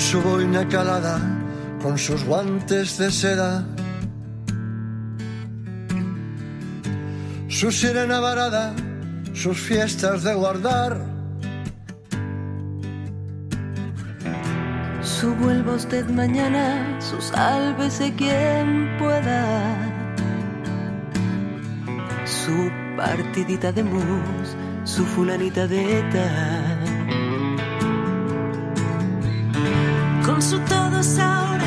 su boina calada, con sus guantes de seda. Su sirena varada, sus fiestas de guardar. Su vuelva usted mañana, su sálvese quien pueda. Su partidita de mus, su fulanita de tal. Con su todo es ahora,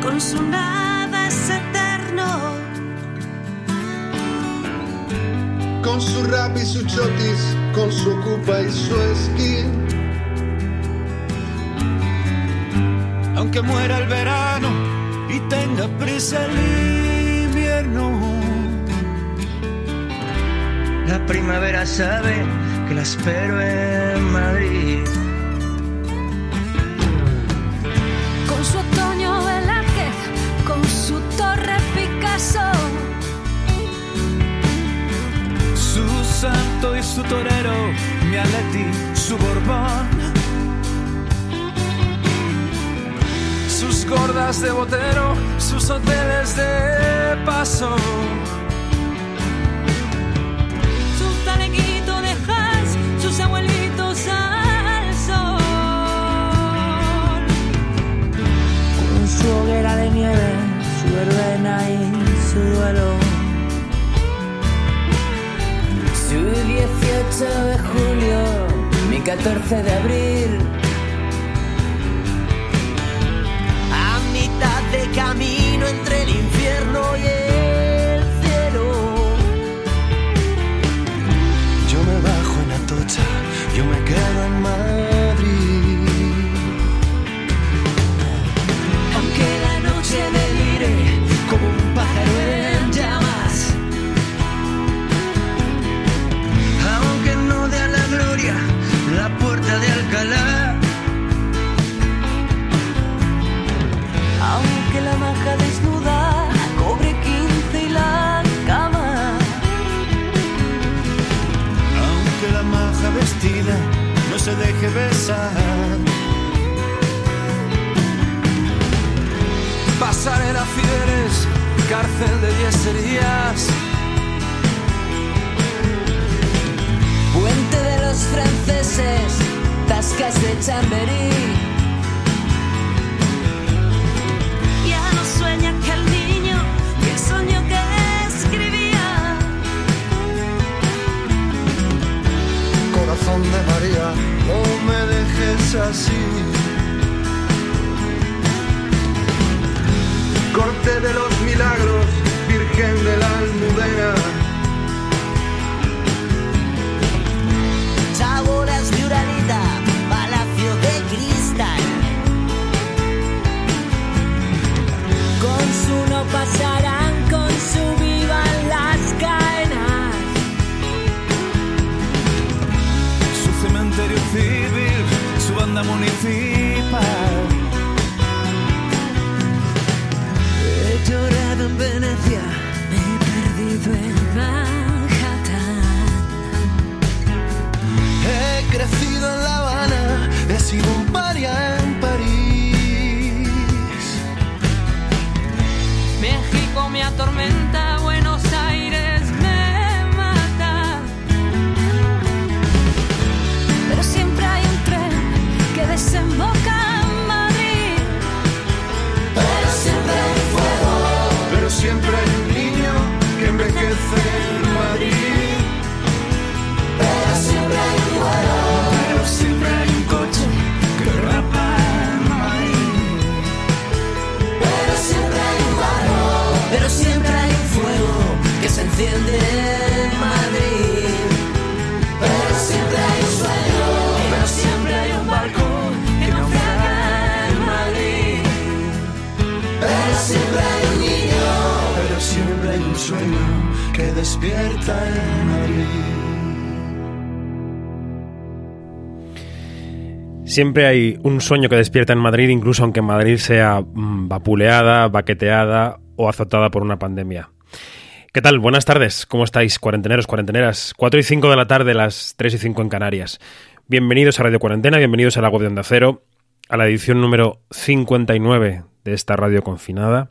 con su nada es eterno. Con su rap y su chotis, con su ocupa y su esquí. Aunque muera el verano y tenga prisa el invierno. La primavera sabe que la espero en Madrid. Santo y su torero, mi Aleti, su Borbón. Sus gordas de botero, sus hoteles de paso. Su taleguito de jazz, sus abuelitos al sol. Con su hoguera de nieve, su verbena y su duelo. 18 de julio, mi 14 de abril. Deje besar. Pasarela Fieres, cárcel de yeserías. Puente de los franceses, tascas de Chamberí. No me dejes así. Siempre hay un sueño que despierta en Madrid, incluso aunque Madrid sea mm, vapuleada, baqueteada o azotada por una pandemia. ¿Qué tal? Buenas tardes. ¿Cómo estáis, cuarenteneros, cuarenteneras? 4 y 5 de la tarde, las 3 y 5 en Canarias. Bienvenidos a Radio Cuarentena, bienvenidos a la web de Onda Cero. a la edición número 59 de esta radio confinada,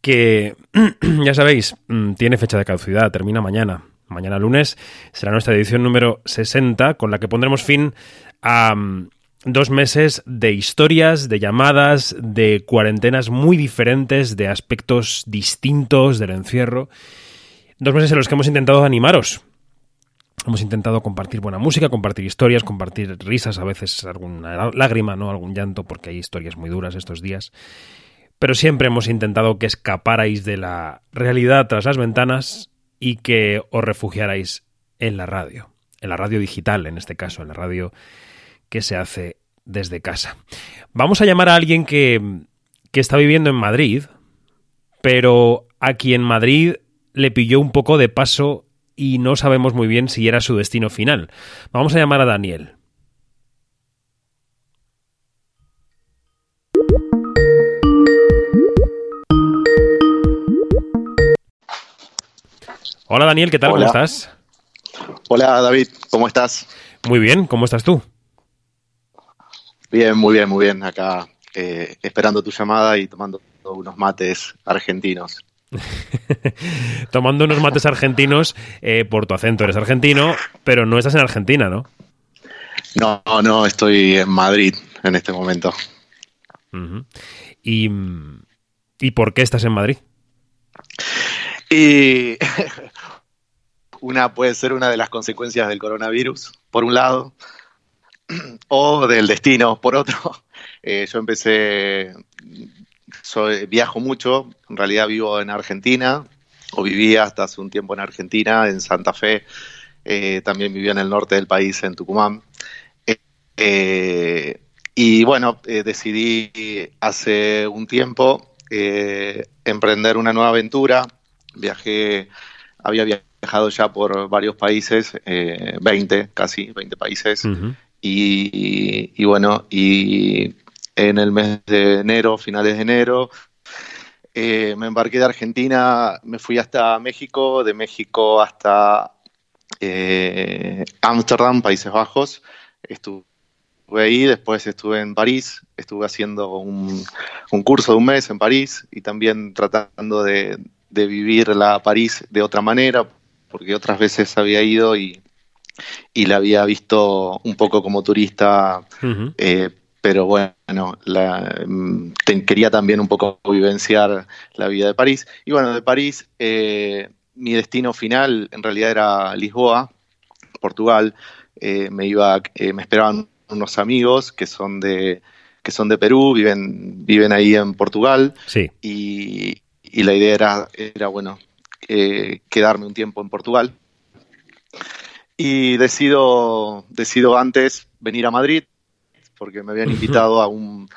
que ya sabéis, mm, tiene fecha de caducidad, termina mañana. Mañana lunes será nuestra edición número 60, con la que pondremos fin a mm, dos meses de historias, de llamadas, de cuarentenas muy diferentes, de aspectos distintos del encierro. Dos meses en los que hemos intentado animaros. Hemos intentado compartir buena música, compartir historias, compartir risas, a veces alguna lágrima, ¿no? Algún llanto, porque hay historias muy duras estos días. Pero siempre hemos intentado que escaparais de la realidad tras las ventanas y que os refugiarais en la radio. En la radio digital, en este caso, en la radio que se hace desde casa. Vamos a llamar a alguien que, que está viviendo en Madrid, pero a quien Madrid le pilló un poco de paso y no sabemos muy bien si era su destino final. Vamos a llamar a Daniel. Hola Daniel, ¿qué tal? Hola. ¿Cómo estás? Hola David, ¿cómo estás? Muy bien, ¿cómo estás tú? Bien, muy bien, muy bien. Acá eh, esperando tu llamada y tomando unos mates argentinos. Tomando unos mates argentinos eh, por tu acento. Eres argentino, pero no estás en Argentina, ¿no? No, no, estoy en Madrid en este momento. ¿Y, ¿Y por qué estás en Madrid? Y una puede ser una de las consecuencias del coronavirus, por un lado, o del destino, por otro. Eh, yo empecé, soy, viajo mucho, en realidad vivo en Argentina, o vivía hasta hace un tiempo en Argentina, en Santa Fe, eh, también vivía en el norte del país, en Tucumán. Eh, y bueno, decidí hace un tiempo emprender una nueva aventura. Viajé, había viajado ya por varios países, eh, 20 casi, 20 países. Y, bueno, y en el mes de enero, finales de enero, eh, me embarqué de Argentina, me fui hasta México, de México hasta eh, Ámsterdam, Países Bajos. Estuve ahí, después estuve en París, estuve haciendo un, un curso de un mes en París y también tratando de, de vivir la París de otra manera, porque otras veces había ido y, y la había visto un poco como turista eh, pero bueno, la, mm, te- quería también un poco vivenciar la vida de París. Y bueno, de París, eh, mi destino final en realidad era Lisboa, Portugal. Eh, me iba, eh, me esperaban unos amigos que son de que son de Perú, viven viven ahí en Portugal Sí. y, y la idea era, era bueno, eh, quedarme un tiempo en Portugal. Y decido, decido antes venir a Madrid, porque me habían invitado a un,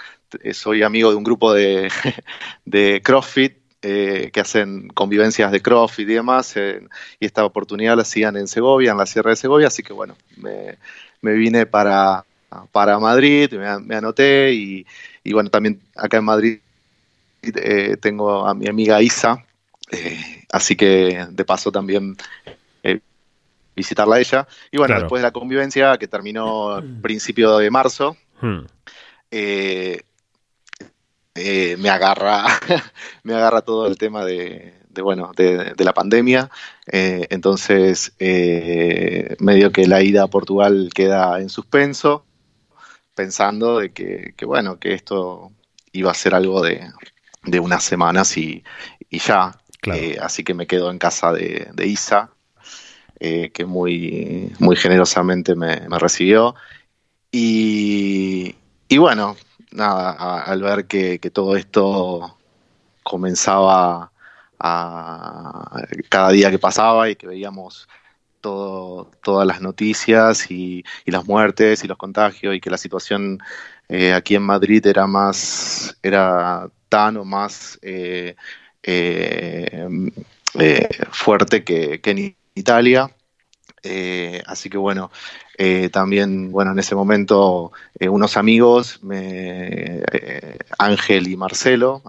eh, soy amigo de un grupo de, de CrossFit, eh, que hacen convivencias de CrossFit y demás, eh, y esta oportunidad la hacían en Segovia, en la Sierra de Segovia, así que bueno, me, me vine para, para Madrid, me, me anoté y, y bueno, también acá en Madrid eh, tengo a mi amiga Isa, eh, así que de paso también eh, visitarla a ella. Y bueno, Claro. después de la convivencia que terminó a principio de marzo, Hmm. eh, eh, me agarra me agarra todo el tema de, de, bueno de, de la pandemia Eh, entonces eh, medio que la ida a Portugal queda en suspenso pensando de que, que, bueno que esto iba a ser algo de, de unas semanas y, y ya Claro. Eh, así que me quedo en casa de, de Isa eh, que muy muy generosamente me, me recibió. Y, y bueno, nada, a- al ver que, que todo esto comenzaba a cada día que pasaba y que veíamos todo, todas las noticias y, y las muertes y los contagios y que la situación eh, aquí en Madrid era más, era tan o más eh, eh, eh, fuerte que, que en Italia. Eh, así que bueno, eh, también, bueno, en ese momento eh, unos amigos, me- eh, Ángel y Marcelo,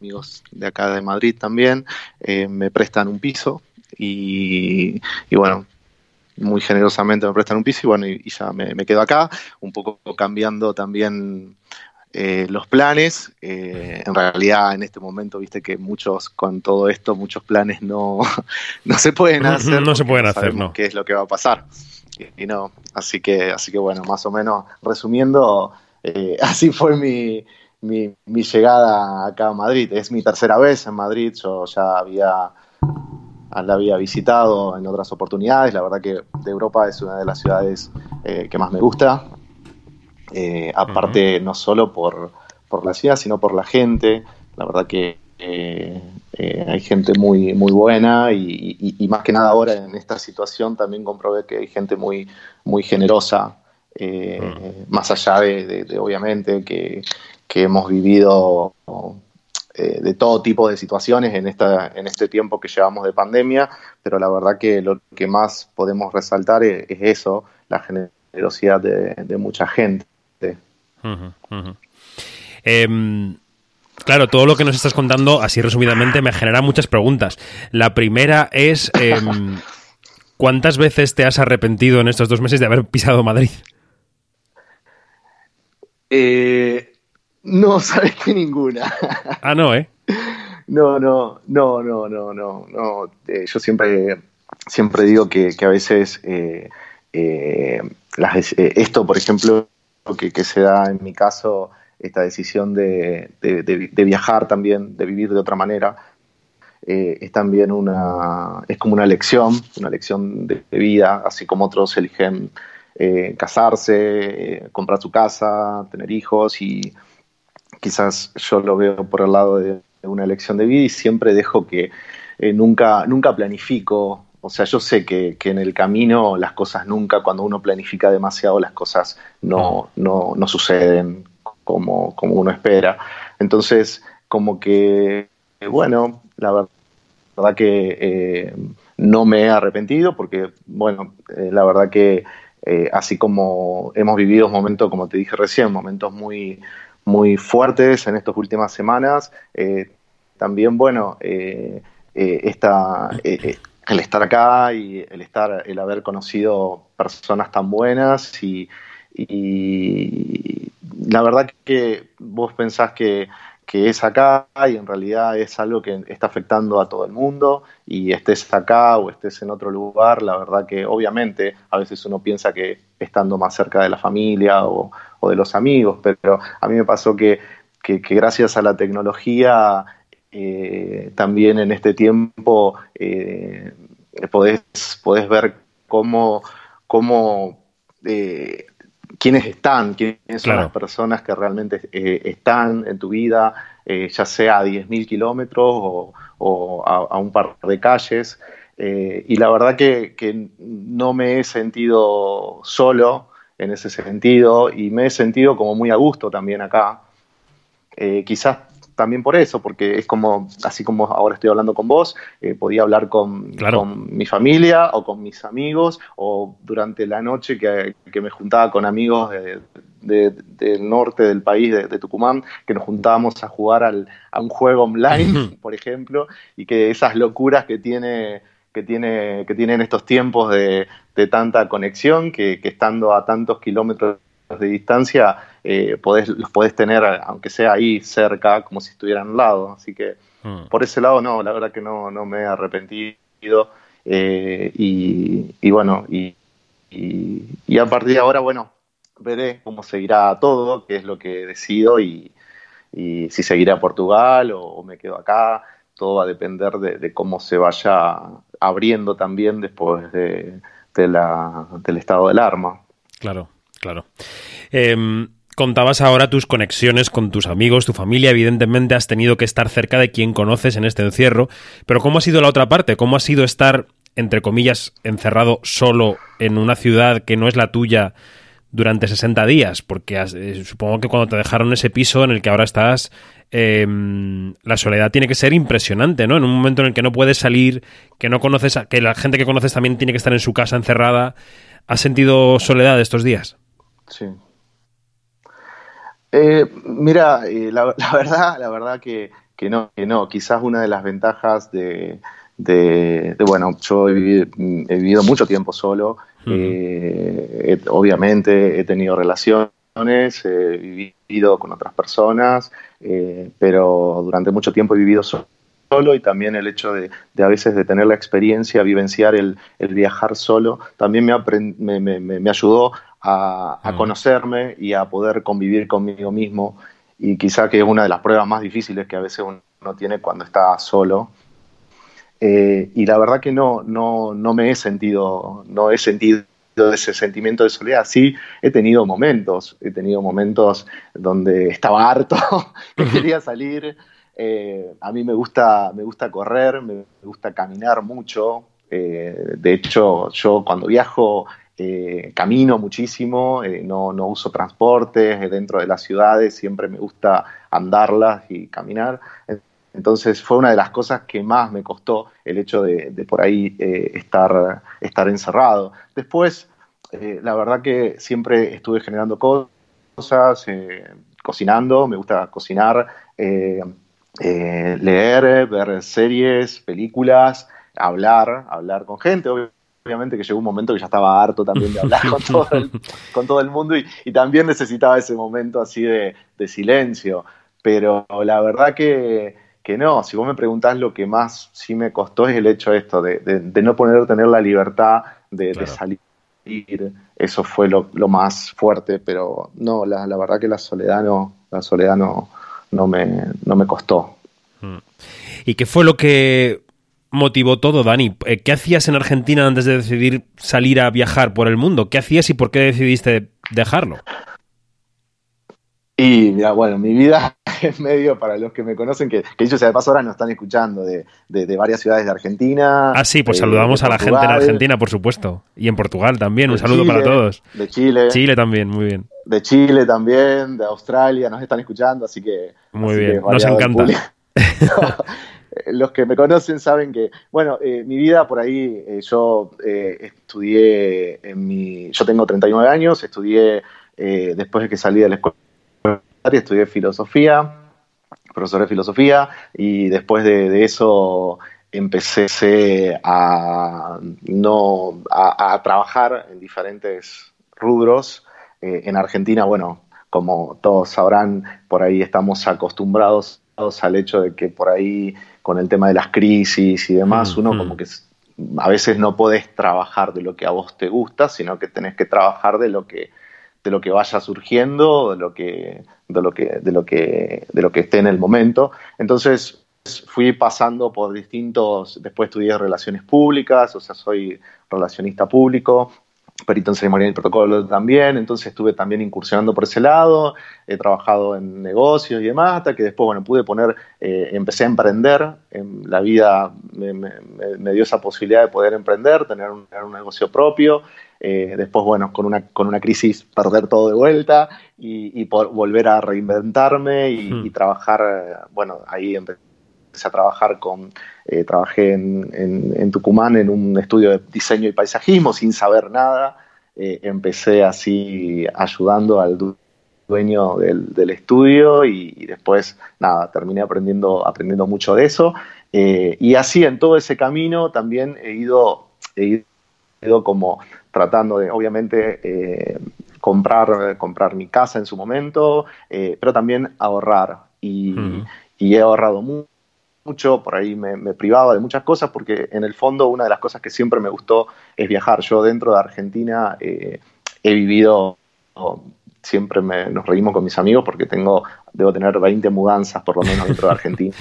amigos de acá de Madrid también, eh, me prestan un piso y, y bueno, muy generosamente me prestan un piso y bueno, y, ya me, me quedo acá, un poco cambiando también eh, los planes. Eh, en realidad, en este momento, viste que muchos, con todo esto, muchos planes no, no se pueden hacer. No se pueden hacer, no. ¿Qué es lo que va a pasar? Y, y no, así que, así que bueno, más o menos resumiendo, eh, así fue mi, mi, mi llegada acá a Madrid. Es mi tercera vez en Madrid, yo ya había la había visitado en otras oportunidades. La verdad que de Europa es una de las ciudades eh, que más me gusta. Eh, aparte, no solo por, por la ciudad, sino por la gente. La verdad que eh, eh, hay gente muy, muy buena y, y- y más que nada ahora en esta situación también comprobé que hay gente muy, muy generosa. Más allá de, de- de, obviamente que, que hemos vivido de todo tipo de situaciones en, esta, en este tiempo que llevamos de pandemia, pero la verdad que lo que más podemos resaltar es, es eso, la generosidad de, de mucha gente. Em, claro, todo lo que nos estás contando, así resumidamente, me genera muchas preguntas. La primera es, em, ¿cuántas veces te has arrepentido en estos dos meses de haber pisado Madrid? Eh, no, sabes que ninguna. Ah, no, ¿eh? No, no, no, no, no, no, no. Eh, yo siempre, siempre digo que, que a veces eh, las eh, esto, por ejemplo, que, que se da en mi caso, esta decisión de, de- viajar también, de vivir de otra manera, eh, es también una, es como una lección, una lección de, vida, así como otros eligen eh, casarse, eh, comprar su casa, tener hijos y quizás yo lo veo por el lado de una elección de vida y siempre dejo que nunca, nunca planifico. O sea, yo sé que, que en el camino las cosas nunca, cuando uno planifica demasiado, las cosas no, no, no suceden como, como uno espera. Entonces, como que, bueno, la ver- verdad que eh, no me he arrepentido porque, bueno, eh, la verdad que eh, así como hemos vivido momentos, como te dije recién, momentos muy, muy fuertes en estas últimas semanas, también, bueno, esta, el estar acá y el estar, el haber conocido personas tan buenas y, la verdad que vos pensás que, que es acá y en realidad es algo que está afectando a todo el mundo y estés acá o estés en otro lugar, la verdad que obviamente a veces uno piensa que estando más cerca de la familia o, o de los amigos, pero a mí me pasó que, que gracias a la tecnología eh, también en este tiempo eh, podés, podés ver cómo, cómo eh, quiénes están, quiénes son Claro. las personas que realmente eh, están en tu vida, ya sea a 10.000 kilómetros o, o a, a un par de calles. Y la verdad que, que no me he sentido solo en ese sentido y me he sentido como muy a gusto también acá. Eh, quizás también por eso, porque es como, así como ahora estoy hablando con vos, eh, podía hablar con, Claro. con mi familia o con mis amigos, o durante la noche que, que me juntaba con amigos de- de- del norte del país, de, de Tucumán, que nos juntábamos a jugar al- a un juego online, por ejemplo, y que esas locuras que tiene que tiene que tienen estos tiempos de, de tanta conexión que, que estando a tantos kilómetros de distancia eh, podés, los podés tener aunque sea ahí cerca como si estuvieran al lado así que Mm. por ese lado no la verdad que no, no me he arrepentido eh, y, y bueno y, y, y a partir de ahora bueno veré cómo seguirá todo qué es lo que decido y, y si seguiré a Portugal o, o me quedo acá todo va a depender de, de cómo se vaya abriendo también después de, de la, del estado del arma. Claro, claro. Em, contabas ahora tus conexiones con tus amigos, tu familia. Evidentemente has tenido que estar cerca de quien conoces en este encierro. Pero ¿cómo ha sido la otra parte? ¿Cómo ha sido estar, entre comillas, encerrado solo en una ciudad que no es la tuya durante 60 días? Porque has- eh, supongo que cuando te dejaron ese piso en el que ahora estás, em, la soledad tiene que ser impresionante, ¿no? En un momento en el que no puedes salir, que no conoces, a- que la gente que conoces también tiene que estar en su casa encerrada. ¿Has sentido soledad estos días? Sí. Eh, mira, eh, la, la verdad, la verdad que, que no, que no. Quizás una de las ventajas de, de, de, bueno, yo he vivido, he vivido mucho tiempo solo. Eh, he- obviamente he tenido relaciones he vivido con otras personas, eh, pero durante mucho tiempo he vivido solo y también el hecho de, a veces de tener la experiencia, vivenciar el, viajar solo, también me, me, ayudó a, a, conocerme y a poder convivir conmigo mismo y quizá que es una de las pruebas más difíciles que a veces uno tiene cuando está solo. Eh, y la verdad que no, no, no me he sentido, no he sentido ese sentimiento de soledad. Sí, he tenido momentos, he tenido momentos donde estaba harto, que quería salir. Eh, a mí me gusta, me gusta correr, me gusta caminar mucho. Eh, de hecho, yo cuando viajo eh, camino muchísimo, no, no, uso transportes dentro de las ciudades, siempre me gusta andarlas y caminar. Entonces fue una de las cosas que más me costó el hecho de, por ahí estar, estar encerrado. Después, eh, la verdad que siempre estuve generando cosas, eh, cocinando, me gusta cocinar, eh, leer, ver series, películas, hablar, hablar con gente. Obviamente que llegó un momento que ya estaba harto también de hablar con todo el, con todo el mundo y, también necesitaba ese momento así de, silencio. Pero la verdad que, no, si vos me preguntás lo que más sí me costó es el hecho de esto, de, no poder tener la libertad de salir eso fue lo, más fuerte, pero no, la, verdad que la soledad no, la soledad no, no, me, no me costó. Mm. ¿Y qué fue lo que motivó todo, Dani? Eh, ¿Qué hacías en Argentina antes de decidir salir a viajar por el mundo? ¿Qué hacías y por qué decidiste dejarlo? Y mira, bueno, mi vida es medio para los que me conocen, que, que ellos de paso ahora nos están escuchando de, varias ciudades de Argentina. Ah, sí, pues eh, saludamos a la gente en Argentina, por supuesto. Y en Portugal también, un saludo para todos. De Chile. Chile también, muy bien. De Chile también, de Australia, nos están escuchando, así que... Muy bien, nos encanta. los que me conocen saben que, bueno, eh, mi vida por ahí, eh, yo estudié en mi, yo tengo 39 años, estudié después de que salí de la escuela estudié filosofía, profesor de filosofía, y después de, eso empecé a, no, a, trabajar en diferentes rubros. Eh, en Argentina, bueno, como todos sabrán, por ahí estamos acostumbrados al hecho de que por ahí con el tema de las crisis y demás, mm, uno como mm. que a veces no podés trabajar de lo que a vos te gusta, sino que tenés que trabajar de lo que de lo que vaya surgiendo, de lo que, de lo que, de lo que, de lo que esté en el momento. Entonces fui pasando por distintos, después estudié relaciones públicas, o sea, soy relacionista público, perito en ceremonia y protocolo también, entonces estuve también incursionando por ese lado, he trabajado en negocios y demás, hasta que después, bueno, pude poner, eh, empecé a emprender, en la vida me, dio esa posibilidad de poder emprender, tener un, negocio propio, eh, después, bueno, con una, con una crisis perder todo de vuelta y, volver a reinventarme y, hmm. trabajar, eh, bueno, ahí empecé a trabajar con, eh, trabajé en, Tucumán en un estudio de diseño y paisajismo sin saber nada. Eh, empecé así ayudando al dueño del, estudio y, después, nada, terminé aprendiendo, aprendiendo mucho de eso. Eh, y así en todo ese camino también he ido, he ido como tratando de, obviamente, comprar, comprar mi casa en su momento, pero también ahorrar. Y, y he ahorrado mucho mucho, por ahí me, privaba de muchas cosas, porque en el fondo una de las cosas que siempre me gustó es viajar. Yo dentro de Argentina eh, he vivido, siempre nos reímos con mis amigos porque tengo, debo tener 20 mudanzas por lo menos dentro de Argentina.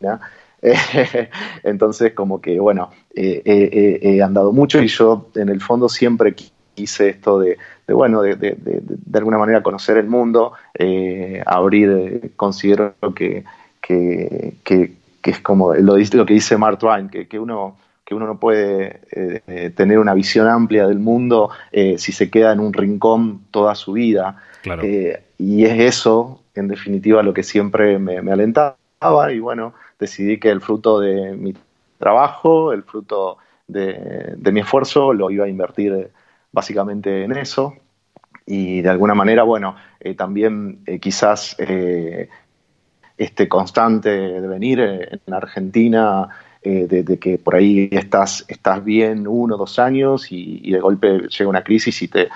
entonces, como que, bueno, he andado mucho y yo en el fondo siempre quise esto de, bueno, de, de, de, alguna manera conocer el mundo, eh, abrir, considero que, que, que es como lo, lo que dice Mark Twain, que, que uno que uno no puede eh, eh, tener una visión amplia del mundo eh, si se queda en un rincón toda su vida. y es eso, en definitiva, lo que siempre me, alentaba. Y bueno, decidí que el fruto de mi trabajo, el fruto de, de mi esfuerzo, lo iba a invertir básicamente en eso. Y de alguna manera, bueno, también quizás este constante de venir en Argentina, eh, de, que por ahí estás, estás bien uno o dos años y, de golpe llega una crisis y te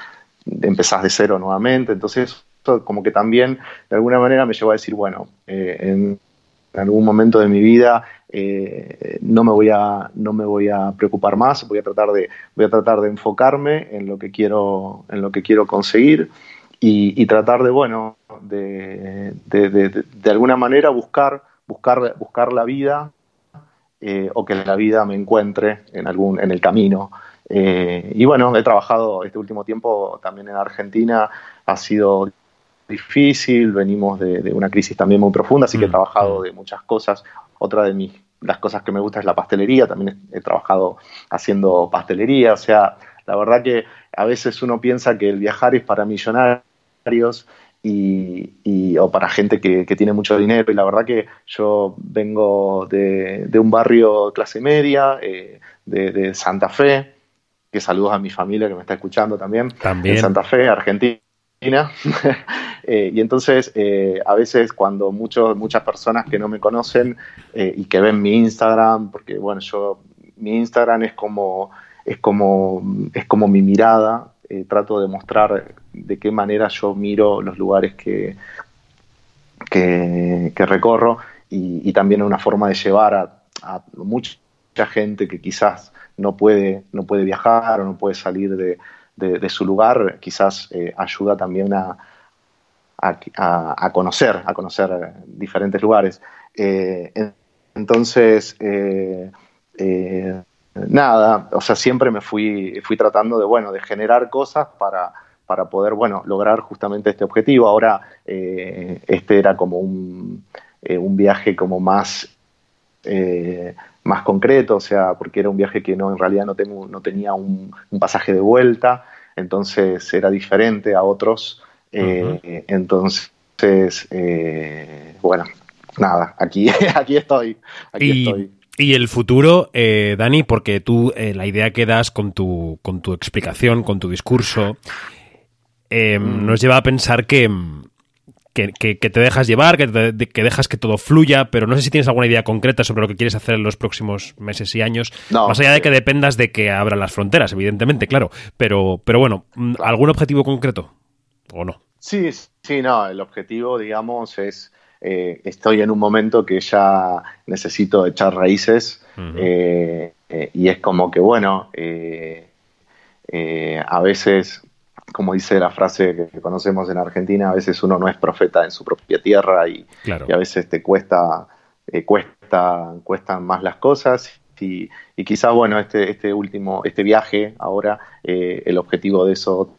empezás de cero nuevamente. Entonces, como que también de alguna manera me llevó a decir, bueno, eh, en, algún momento de mi vida eh, no me voy a no me voy a preocupar más, voy a tratar de voy a tratar de enfocarme en lo que quiero en lo que quiero conseguir y, tratar de bueno de, de, alguna manera buscar buscar buscar la vida eh, o que la vida me encuentre en algún en el camino y bueno he trabajado este último tiempo también en Argentina ha sido difícil, venimos de, una crisis también muy profunda, así que he mm, trabajado mm. de muchas cosas. Otra de mis, las cosas que me gusta es la pastelería, también he, trabajado haciendo pastelería, o sea, la verdad que a veces uno piensa que el viajar es para millonarios y, o para gente que, tiene mucho dinero, y la verdad que yo vengo de, un barrio clase media, eh, de, Santa Fe, que saludos a mi familia que me está escuchando también, también. en Santa Fe, Argentina. Eh, y entonces, eh, a veces cuando muchos muchas personas que no me conocen eh, y que ven mi Instagram, porque bueno, yo, mi Instagram es como, es como, es como mi mirada, trato de mostrar de qué manera yo miro los lugares que, que, recorro y, también una forma de llevar a, mucha gente que quizás no puede, no puede viajar o no puede salir de, de, su lugar, quizás ayuda también a, a, conocer, a conocer diferentes lugares. Eh, entonces, eh, eh, nada, o sea, siempre me fui, fui tratando de, bueno, de generar cosas para, para poder, bueno, lograr justamente este objetivo. Ahora, este era como un, un viaje como más, más concreto, o sea, porque era un viaje que no, en realidad no, tengo, no tenía un, un pasaje de vuelta, entonces era diferente a otros eh, entonces, eh, bueno, nada, aquí, aquí estoy. Aquí y, estoy. Y el futuro, eh, Dani, porque tú la idea que das con tu, con tu explicación, con tu discurso, mm. nos lleva a pensar que, que, te dejas llevar, que, que, dejas que todo fluya, pero no sé si tienes alguna idea concreta sobre lo que quieres hacer en los próximos meses y años, más allá de que dependas de que abran las fronteras, evidentemente, claro, pero, pero bueno, ¿algún objetivo concreto o no? Sí, sí, no, el objetivo, digamos, es, eh, estoy en un momento que ya necesito echar raíces eh, eh, y es como que, bueno, a veces, como dice la frase que conocemos en Argentina, a veces uno no es profeta en su propia tierra y, a veces te cuesta, cuesta, cuestan más las cosas y, y quizás, bueno, este, este último, este viaje ahora, el objetivo de eso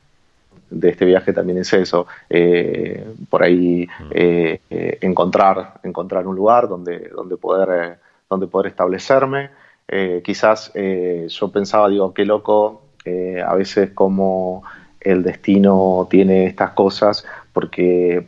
de este viaje también es eso, eh, por ahí mm. eh, eh, encontrar, encontrar un lugar donde, donde, poder, donde poder establecerme. quizás yo pensaba, digo, qué loco a veces como el destino tiene estas cosas, porque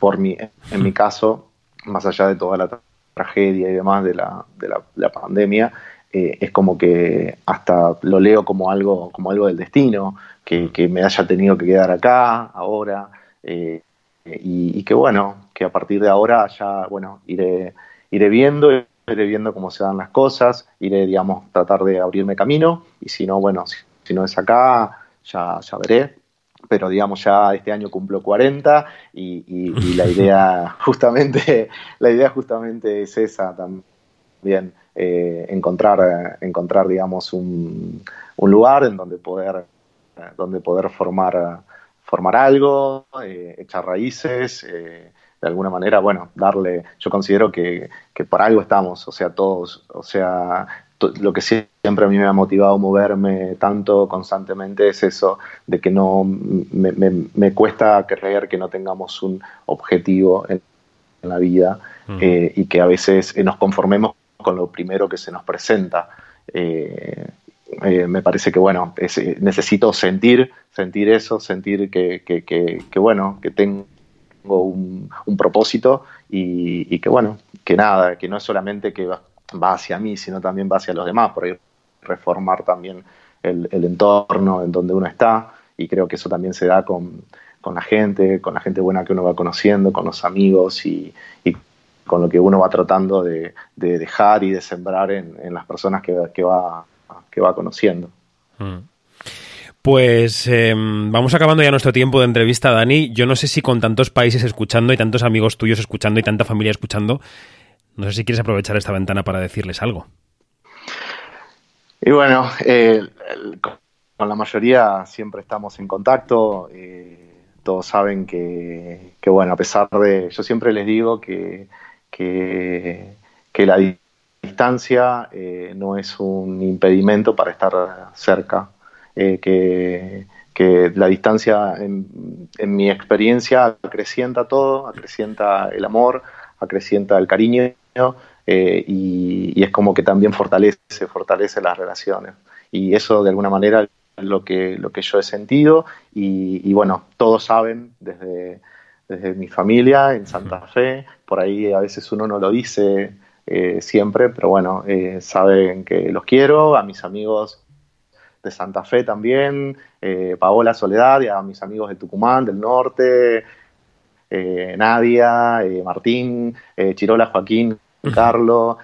por mi, en mi caso, más allá de toda la tragedia y demás de la, de la pandemia, es como que hasta lo leo como algo, como algo del destino que, me haya tenido que quedar acá ahora eh, y, que bueno, que a partir de ahora ya, bueno, iré, iré viendo, iré viendo cómo se dan las cosas, iré, digamos, tratar de abrirme camino y si no, bueno, si, no es acá, ya, ya veré. Pero digamos ya este año cumplo 40 y, la idea justamente la idea justamente es esa también eh, encontrar encontrar digamos un, un, lugar en donde poder donde poder formar, formar algo, eh, echar raíces, eh, de alguna manera, bueno, darle, yo considero que, que, por algo estamos, o sea, todos, o sea, lo que siempre a mí me ha motivado moverme tanto constantemente es eso, de que no me, me, cuesta creer que no tengamos un objetivo en, la vida eh, y que a veces nos conformemos con lo primero que se nos presenta. Eh, me parece que, bueno, eh, necesito sentir, sentir eso, sentir que, que, bueno, que tengo un, propósito y, que, bueno, que nada, que no es solamente que va, hacia mí, sino también va hacia los demás, por ahí reformar también el, entorno en donde uno está y creo que eso también se da con, la gente, con la gente buena que uno va conociendo, con los amigos y, con lo que uno va tratando de, dejar y de sembrar en, las personas que, que va que va conociendo. Mm. Pues eh, vamos acabando ya nuestro tiempo de entrevista, Dani. Yo no sé si con tantos países escuchando y tantos amigos tuyos escuchando y tanta familia escuchando, no sé si quieres aprovechar esta ventana para decirles algo. Y bueno, eh, con la mayoría siempre estamos en contacto. Eh, todos saben que, que, bueno, a pesar de. Yo siempre les digo que, que, que la distancia eh, no es un impedimento para estar cerca eh, que, que, la distancia, en, mi experiencia, acrecienta todo, acrecienta el amor, acrecienta el cariño eh, y, y, es como que también fortalece, fortalece las relaciones. Y eso de alguna manera es lo que, lo que yo he sentido y bueno, todos saben desde, desde mi familia en Santa Fe, por ahí a veces uno no lo dice eh, siempre, pero bueno, eh, saben que los quiero, a mis amigos de Santa Fe también, eh, Paola Soledad, y a mis amigos de Tucumán, del norte, Nadia, Martín, Chirola, Joaquín, Carlos,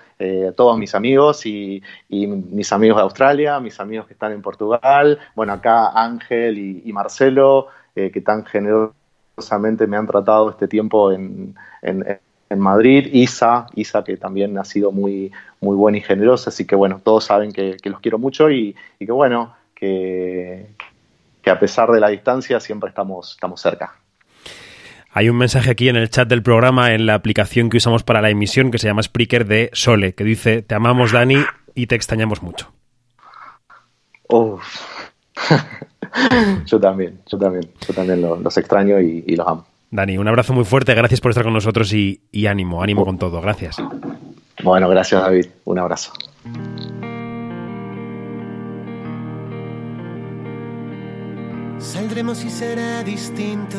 todos mis amigos y, y, mis amigos de Australia, mis amigos que están en Portugal, bueno, acá Ángel y, y Marcelo, que tan generosamente me han tratado este tiempo en, en, en Madrid, Isa, Isa que también ha sido muy, muy buena y generosa, así que bueno, todos saben que, que los quiero mucho y, y que bueno, que, que, a pesar de la distancia siempre estamos, estamos cerca. Hay un mensaje aquí en el chat del programa, en la aplicación que usamos para la emisión, que se llama Spreaker de Sole, que dice, te amamos Dani y te extrañamos mucho. Oh. yo también, yo también, yo también los, los extraño y, y los amo. Dani, un abrazo muy fuerte, gracias por estar con nosotros y, y ánimo, ánimo con todo, gracias. Bueno, gracias David, un abrazo. Saldremos y será distinto,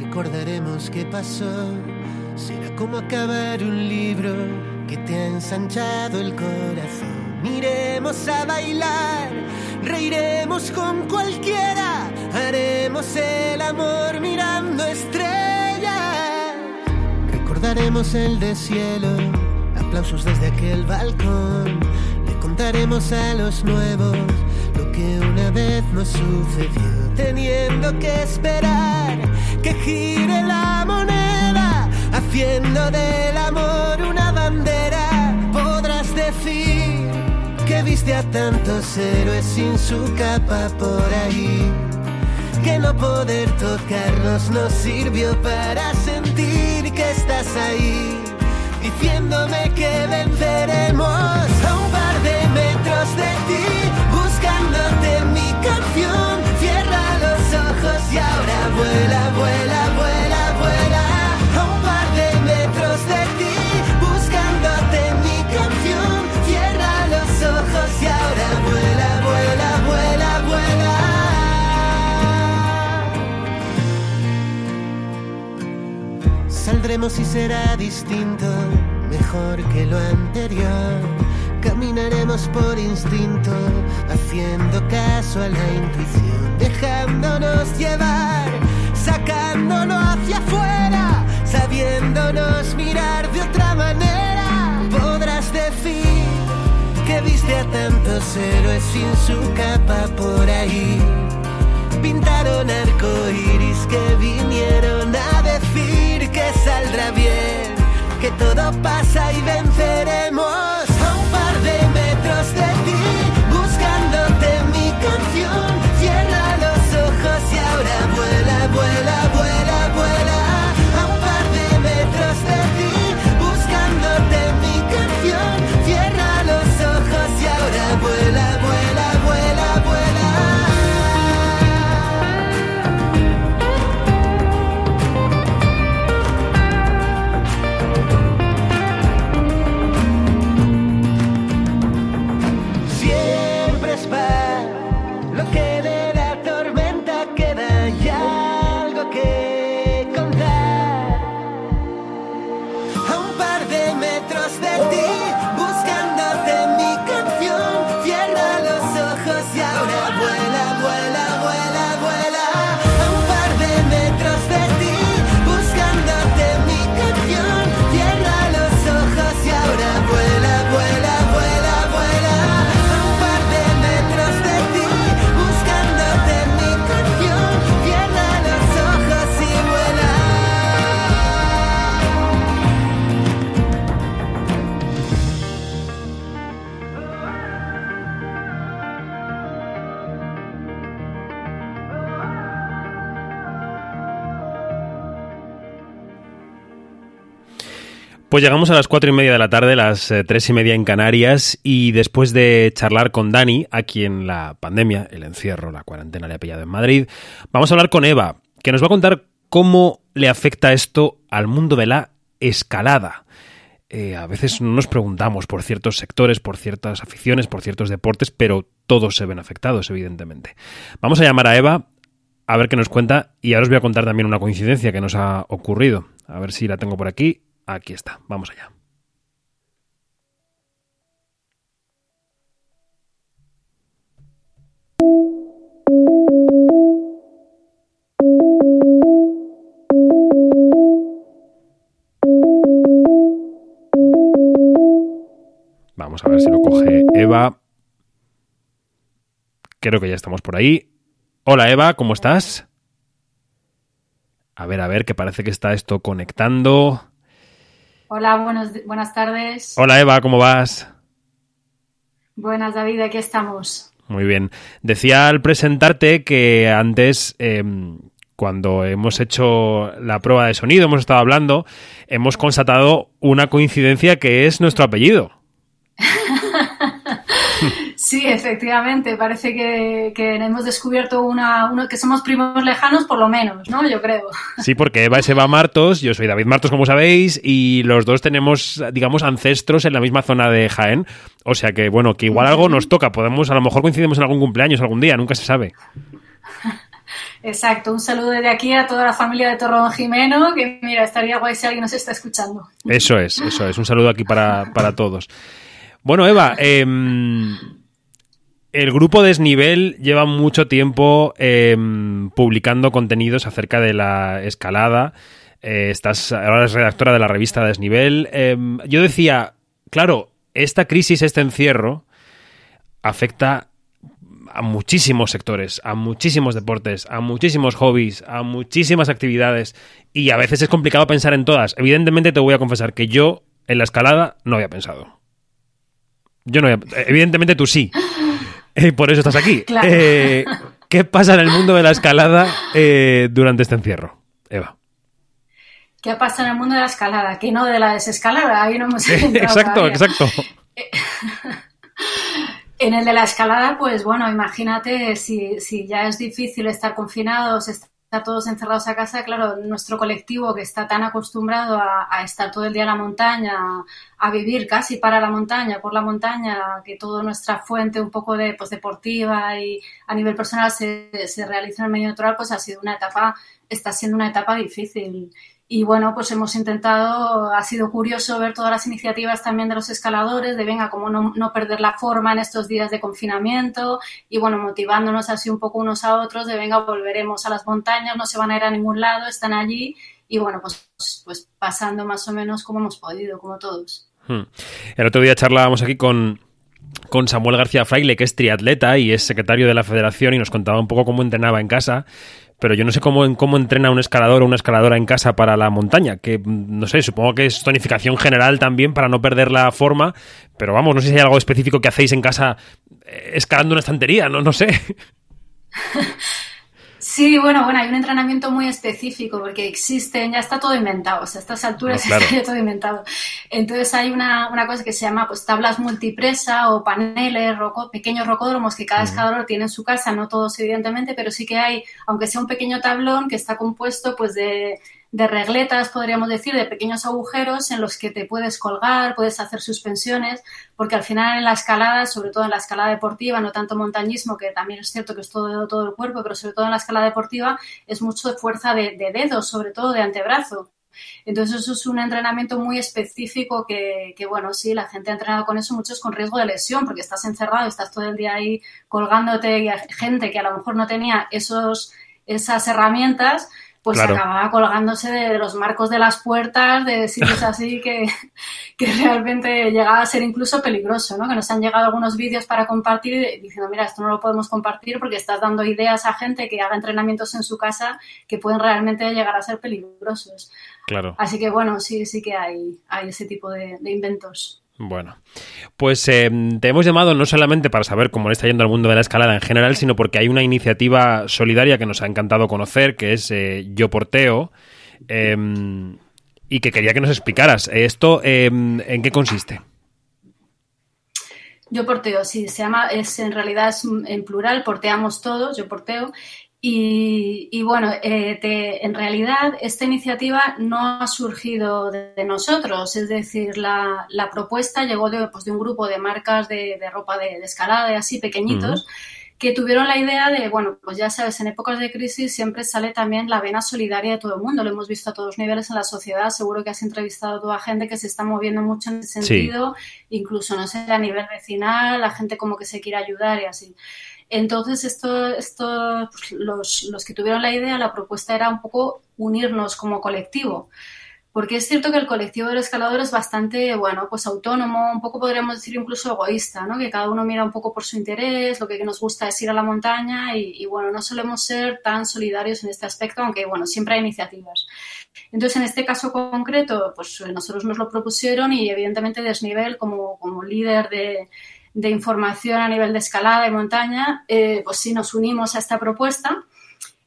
recordaremos qué pasó, será como acabar un libro que te ha ensanchado el corazón. Iremos a bailar, reiremos con cualquiera, haremos el amor mirando estrellas. Recordaremos el de cielo, aplausos desde aquel balcón. Le contaremos a los nuevos lo que una vez nos sucedió, teniendo que esperar que gire la moneda, haciendo del amor una bandera. Viste a tantos héroes sin su capa por ahí. Que no poder tocarnos nos sirvió para sentir que estás ahí, diciéndome que venceremos a un par de metros de ti, buscándote mi canción. Cierra los ojos y ahora vuela, vuela, Saldremos y será distinto, mejor que lo anterior. Caminaremos por instinto, haciendo caso a la intuición, dejándonos llevar, sacándolo hacia afuera, sabiéndonos mirar de otra manera. Podrás decir que viste a tantos héroes sin su capa por ahí. Pintaron arcoiris que vinieron a que todo pasa y venceremos. Pues llegamos a las cuatro y media de la tarde, las eh, tres y media en Canarias, y después de charlar con Dani, a quien la pandemia, el encierro, la cuarentena le ha pillado en Madrid, vamos a hablar con Eva, que nos va a contar cómo le afecta esto al mundo de la escalada. Eh, a veces nos preguntamos por ciertos sectores, por ciertas aficiones, por ciertos deportes, pero todos se ven afectados, evidentemente. Vamos a llamar a Eva a ver qué nos cuenta y ahora os voy a contar también una coincidencia que nos ha ocurrido. A ver si la tengo por aquí. Aquí está, vamos allá. Vamos a ver si lo coge Eva. Creo que ya estamos por ahí. Hola Eva, ¿cómo estás? A ver, a ver, que parece que está esto conectando. Hola, buenos, buenas tardes. Hola Eva, ¿cómo vas? Buenas, David, aquí estamos. Muy bien. Decía al presentarte que antes, eh, cuando hemos hecho la prueba de sonido, hemos estado hablando, hemos constatado una coincidencia que es nuestro apellido. Sí, efectivamente, parece que, que hemos descubierto una, uno, que somos primos lejanos, por lo menos, ¿no? Yo creo. Sí, porque Eva es Eva Martos, yo soy David Martos, como sabéis, y los dos tenemos, digamos, ancestros en la misma zona de Jaén. O sea que, bueno, que igual algo nos toca, podemos, a lo mejor coincidimos en algún cumpleaños algún día, nunca se sabe. Exacto, un saludo desde aquí a toda la familia de Torrón Jimeno, que mira, estaría guay si alguien nos está escuchando. Eso es, eso es, un saludo aquí para, para todos. Bueno, Eva, eh, el grupo Desnivel lleva mucho tiempo eh, publicando contenidos acerca de la escalada. Eh, estás ahora eres redactora de la revista Desnivel. Eh, yo decía, claro, esta crisis, este encierro, afecta a muchísimos sectores, a muchísimos deportes, a muchísimos hobbies, a muchísimas actividades y a veces es complicado pensar en todas. Evidentemente te voy a confesar que yo en la escalada no había pensado. Yo no había, evidentemente tú sí. Eh, por eso estás aquí. Claro. Eh, ¿Qué pasa en el mundo de la escalada eh, durante este encierro, Eva? ¿Qué pasa en el mundo de la escalada? Que no de la desescalada, ahí no hemos entrado exacto, todavía. exacto. En el de la escalada, pues bueno, imagínate si, si ya es difícil estar confinados, estar todos encerrados a casa, claro, nuestro colectivo que está tan acostumbrado a, a estar todo el día en la montaña, a vivir casi para la montaña, por la montaña, que toda nuestra fuente un poco de pues, deportiva y a nivel personal se, se realiza en el medio natural, pues ha sido una etapa, está siendo una etapa difícil. Y bueno, pues hemos intentado, ha sido curioso ver todas las iniciativas también de los escaladores, de venga, cómo no, no perder la forma en estos días de confinamiento y bueno, motivándonos así un poco unos a otros, de venga, volveremos a las montañas, no se van a ir a ningún lado, están allí y bueno, pues, pues pasando más o menos como hemos podido, como todos. Hmm. El otro día charlábamos aquí con, con Samuel García Fraile, que es triatleta y es secretario de la federación, y nos contaba un poco cómo entrenaba en casa. Pero yo no sé cómo, cómo entrena un escalador o una escaladora en casa para la montaña. Que no sé, supongo que es tonificación general también para no perder la forma. Pero vamos, no sé si hay algo específico que hacéis en casa eh, escalando una estantería, no, no sé. Sí, bueno, bueno, hay un entrenamiento muy específico porque existen, ya está todo inventado, o sea, a estas alturas No, claro. está ya todo inventado. Entonces hay una, una cosa que se llama pues tablas multipresa o paneles, roco- pequeños rocódromos que cada escalador tiene en su casa, no todos evidentemente, pero sí que hay, aunque sea un pequeño tablón que está compuesto pues de, de regletas, podríamos decir, de pequeños agujeros en los que te puedes colgar, puedes hacer suspensiones, porque al final en la escalada, sobre todo en la escalada deportiva, no tanto montañismo, que también es cierto que es todo, todo el cuerpo, pero sobre todo en la escalada deportiva es mucho de fuerza de, de dedos, sobre todo de antebrazo. Entonces eso es un entrenamiento muy específico que, que, bueno, sí, la gente ha entrenado con eso, muchos con riesgo de lesión, porque estás encerrado, estás todo el día ahí colgándote y hay gente que a lo mejor no tenía esos, esas herramientas, pues Claro. acababa colgándose de, de los marcos de las puertas, de sitios así que, que realmente llegaba a ser incluso peligroso, ¿no? Que nos han llegado algunos vídeos para compartir diciendo, mira, esto no lo podemos compartir porque estás dando ideas a gente que haga entrenamientos en su casa que pueden realmente llegar a ser peligrosos. Claro. Así que bueno, sí, sí que hay, hay ese tipo de, de inventos. Bueno, pues eh, te hemos llamado no solamente para saber cómo le está yendo al mundo de la escalada en general, sino porque hay una iniciativa solidaria que nos ha encantado conocer, que es eh, Yo Porteo. Eh, y que quería que nos explicaras. ¿Esto em, en qué consiste? Yo porteo, sí, se llama, es en realidad es en plural, porteamos todos, yo porteo. Y, bueno, eh, en realidad esta iniciativa no ha surgido de, nosotros, es decir, la, propuesta llegó de, pues, de, un grupo de marcas de, ropa de, escalada, de así pequeñitos, que tuvieron la idea de, bueno, pues ya sabes, en épocas de crisis siempre sale también la vena solidaria de todo el mundo, lo hemos visto a todos niveles en la sociedad, seguro que has entrevistado a toda gente que se está moviendo mucho en ese sentido, incluso, no sé, a nivel vecinal, la gente como que se quiere ayudar y así. Entonces, esto, esto pues, los, los que tuvieron la idea, la propuesta era un poco unirnos como colectivo. Porque es cierto que el colectivo del escalador es bastante, bueno, pues autónomo, un poco podríamos decir incluso egoísta, ¿no? Que cada uno mira un poco por su interés, lo que nos gusta es ir a la montaña y, bueno, no solemos ser tan solidarios en este aspecto, aunque bueno, siempre hay iniciativas. Entonces, en este caso concreto, pues nosotros nos lo propusieron y evidentemente Desnivel, como, como líder de, de información a nivel de escalada y montaña, eh, pues sí nos unimos a esta propuesta.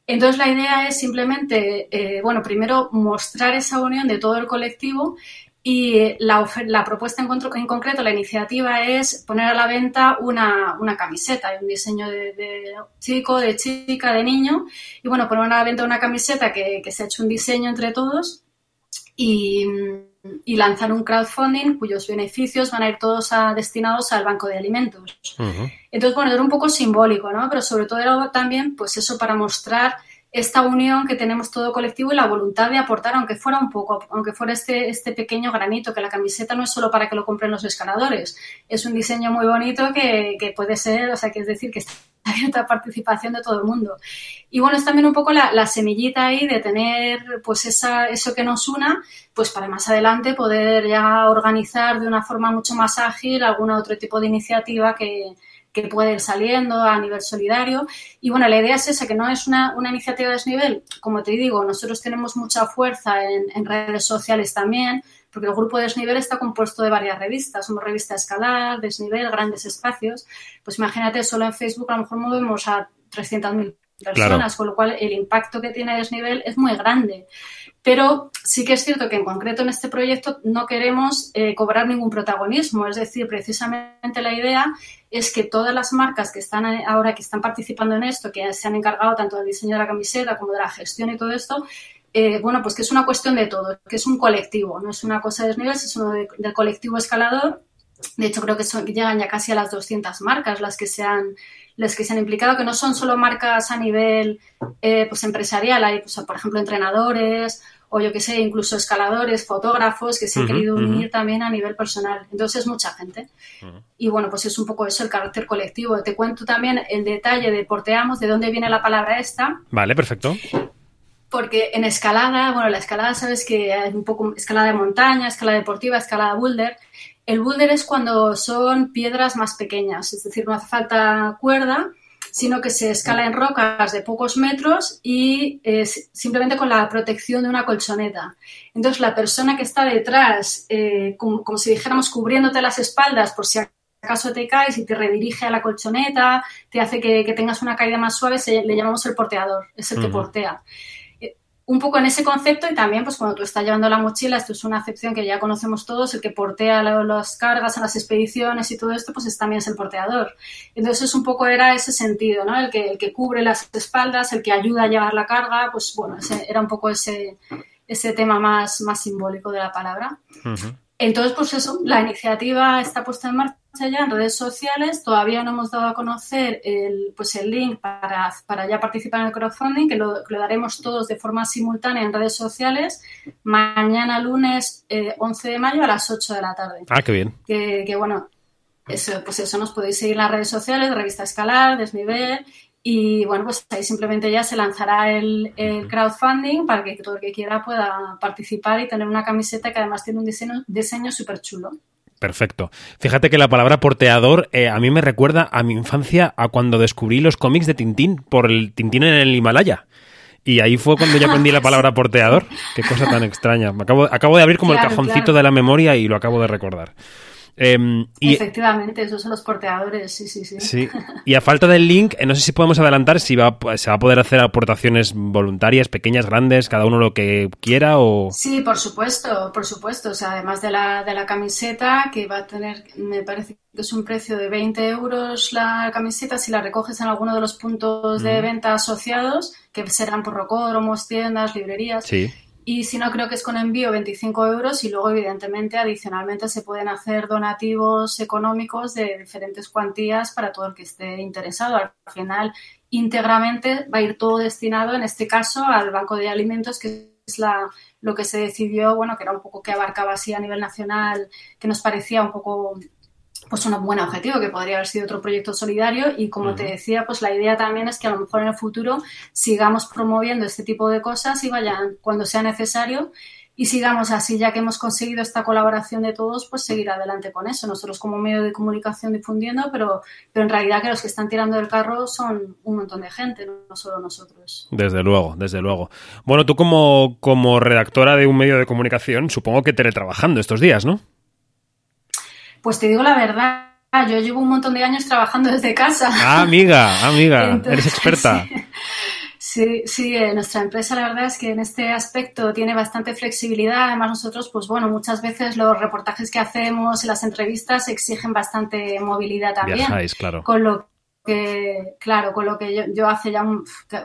Entonces la idea es simplemente, eh, bueno, primero mostrar esa unión de todo el colectivo y la, la propuesta en, en, concreto, la iniciativa es poner a la venta una, una camiseta, un diseño de, de, chico, de chica, de niño, y bueno, poner a la venta una camiseta que, que se ha hecho un diseño entre todos y, y lanzar un crowdfunding cuyos beneficios van a ir todos destinados al banco de alimentos. Entonces, bueno, era un poco simbólico, ¿no? Pero sobre todo era también, pues eso, para mostrar esta unión que tenemos todo colectivo y la voluntad de aportar, aunque fuera un poco, aunque fuera este, este pequeño granito, que la camiseta no es solo para que lo compren los escaladores, es un diseño muy bonito que, que puede ser, o sea, que es decir, que está abierta a participación de todo el mundo. Y bueno, es también un poco la, la, semillita ahí de tener pues esa, eso que nos una, pues para más adelante poder ya organizar de una forma mucho más ágil algún otro tipo de iniciativa que, que puede ir saliendo a nivel solidario. Y bueno, la idea es esa, que no es una, una iniciativa de desnivel. Como te digo, nosotros tenemos mucha fuerza en, en, redes sociales también, porque el grupo de Desnivel está compuesto de varias revistas. Somos revista Escalar, Desnivel, Grandes Espacios. Pues imagínate, solo en Facebook a lo mejor movemos a 300.000 personas, con lo cual el impacto que tiene Desnivel es muy grande. Pero sí que es cierto que en concreto en este proyecto no queremos eh, cobrar ningún protagonismo. Es decir, precisamente la idea es que todas las marcas que están ahora que están participando en esto, que se han encargado tanto del diseño de la camiseta como de la gestión y todo esto, eh, bueno, pues que es una cuestión de todo, que es un colectivo, no es una cosa de desniveles, es uno de, del colectivo escalador. De hecho, creo que, son, que llegan ya casi a las 200 marcas las que se han las que se han implicado, que no son solo marcas a nivel eh, pues empresarial, hay, pues, por ejemplo, entrenadores o yo que sé, incluso escaladores, fotógrafos que se han querido unir también a nivel personal. Entonces, mucha gente. Y bueno, pues es un poco eso, el carácter colectivo. Te cuento también el detalle de porteamos, de dónde viene la palabra esta. Vale, perfecto. Porque en escalada, bueno, la escalada sabes que hay un poco escalada de montaña, escalada deportiva, escalada boulder. El boulder es cuando son piedras más pequeñas, es decir, no hace falta cuerda, sino que se escala en rocas de pocos metros y es simplemente con la protección de una colchoneta. Entonces, la persona que está detrás, eh, como, como, si dijéramos cubriéndote las espaldas por si acaso te caes y te redirige a la colchoneta, te hace que, que tengas una caída más suave, se, le llamamos el porteador, es el uh -huh. que portea un poco en ese concepto y también pues cuando tú estás llevando la mochila, esto es una acepción que ya conocemos todos, el que portea las cargas en las expediciones y todo esto, pues es, también es el porteador. Entonces un poco era ese sentido, ¿no? El que, el que cubre las espaldas, el que ayuda a llevar la carga, pues bueno, era un poco ese, ese tema más, más simbólico de la palabra. Entonces, pues eso, la iniciativa está puesta en marcha ya en redes sociales. Todavía no hemos dado a conocer el, pues el link para, para ya participar en el crowdfunding, que lo, que lo, daremos todos de forma simultánea en redes sociales mañana lunes eh, 11 de mayo a las 8 de la tarde. Ah, qué bien. Que, que bueno, eso, pues eso nos podéis seguir en las redes sociales, Revista Escalar, Desnivel y bueno, pues ahí simplemente ya se lanzará el, el, crowdfunding para que todo el que quiera pueda participar y tener una camiseta que además tiene un diseño, diseño súper chulo. Perfecto. Fíjate que la palabra porteador eh, a mí me recuerda a mi infancia, a cuando descubrí los cómics de Tintín por el Tintín en el Himalaya. Y ahí fue cuando yo aprendí la palabra porteador. Qué cosa tan extraña. Me acabo, acabo de abrir como claro, el cajoncito claro. de la memoria y lo acabo de recordar. Em, Efectivamente, esos son los porteadores, sí, sí, sí, sí. Y a falta del link, eh, no sé si podemos adelantar si va, se va a poder hacer aportaciones voluntarias, pequeñas, grandes, cada uno lo que quiera o... Sí, por supuesto, por supuesto. O sea, además de la, de la camiseta, que va a tener, me parece que es un precio de 20 euros la camiseta si la recoges en alguno de los puntos de venta asociados, que serán por rocódromos, tiendas, librerías. Sí. Y si no, creo que es con envío 25 euros y luego, evidentemente, adicionalmente se pueden hacer donativos económicos de diferentes cuantías para todo el que esté interesado. Al final, íntegramente va a ir todo destinado, en este caso, al Banco de Alimentos, que es la, lo que se decidió, bueno, que era un poco que abarcaba así a nivel nacional, que nos parecía un poco pues un buen objetivo que podría haber sido otro proyecto solidario. Y como te decía pues la idea también es que a lo mejor en el futuro sigamos promoviendo este tipo de cosas y vayan cuando sea necesario. Y sigamos así ya que hemos conseguido esta colaboración de todos pues seguir adelante con eso. Nosotros como medio de comunicación difundiendo pero pero en realidad que los que están tirando del carro son un montón de gente no solo nosotros. Desde luego desde luego. Bueno tú como como redactora de un medio de comunicación supongo que teletrabajando estos días no pues te digo la verdad, yo llevo un montón de años trabajando desde casa. Ah, amiga, amiga, eres experta. Sí. Sí, eh, nuestra empresa la verdad es que en este aspecto tiene bastante flexibilidad. Además nosotros, pues bueno, muchas veces los reportajes que hacemos y las entrevistas exigen bastante movilidad también. Viajáis, claro. Con lo claro, con lo que yo, hace ya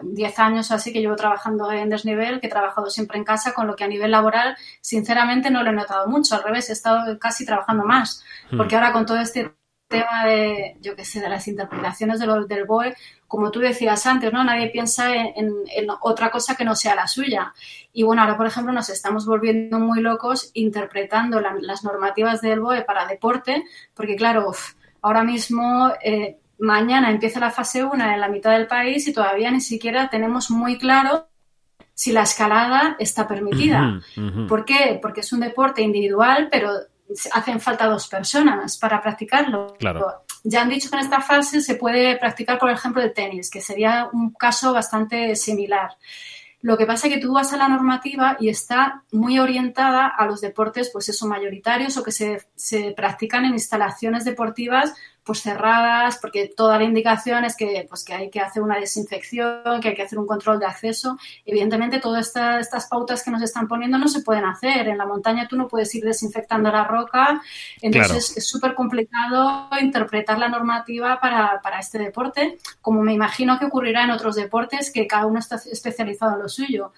10 años o así que llevo trabajando en desnivel, que he trabajado siempre en casa, con lo que a nivel laboral, sinceramente, no lo he notado mucho. Al revés, he estado casi trabajando más. Hmm. Porque ahora con todo este tema de, yo qué sé, de las interpretaciones de del BOE, como tú decías antes, ¿no? Nadie piensa en, otra cosa que no sea la suya. Y bueno, ahora, por ejemplo, nos estamos volviendo muy locos interpretando las normativas del BOE para deporte, porque claro, ahora mismo... Eh, mañana empieza la fase 1 en la mitad del país y todavía ni siquiera tenemos muy claro si la escalada está permitida. ¿Por qué? Porque es un deporte individual, pero hacen falta dos personas para practicarlo. Ya han dicho que en esta fase se puede practicar, por ejemplo, el tenis, que sería un caso bastante similar. Lo que pasa es que tú vas a la normativa y está muy orientada a los deportes, pues eso, mayoritarios o que se, se practican en instalaciones deportivas pues cerradas, porque toda la indicación es que, pues, que hay que hacer una desinfección, que hay que hacer un control de acceso. Evidentemente, todas estas pautas que nos están poniendo no se pueden hacer. En la montaña tú no puedes ir desinfectando la roca, entonces es súper complicado interpretar la normativa para, para este deporte, como me imagino que ocurrirá en otros deportes que cada uno está especializado en lo suyo.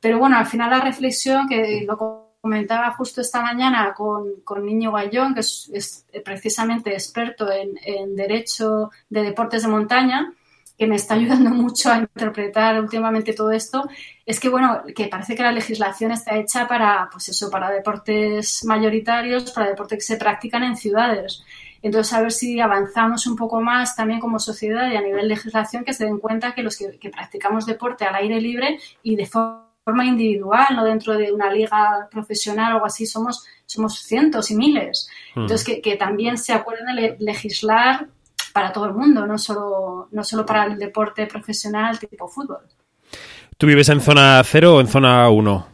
Pero bueno, al final la reflexión que lo comentaba justo esta mañana con, con Niño Guayón, que es, precisamente experto en, Derecho de Deportes de Montaña, que me está ayudando mucho a interpretar últimamente todo esto, es que bueno, que parece que la legislación está hecha para, pues eso, para deportes mayoritarios, para deportes que se practican en ciudades. Entonces, a ver si avanzamos un poco más también como sociedad y a nivel legislación que se den cuenta que los que, que practicamos deporte al aire libre y de forma forma individual, no dentro de una liga profesional o algo así, somos, somos cientos y miles. Hmm. Entonces, que, también se acuerden de legislar para todo el mundo, no solo, no solo para el deporte profesional tipo fútbol. ¿Tú vives en zona cero o en zona 1?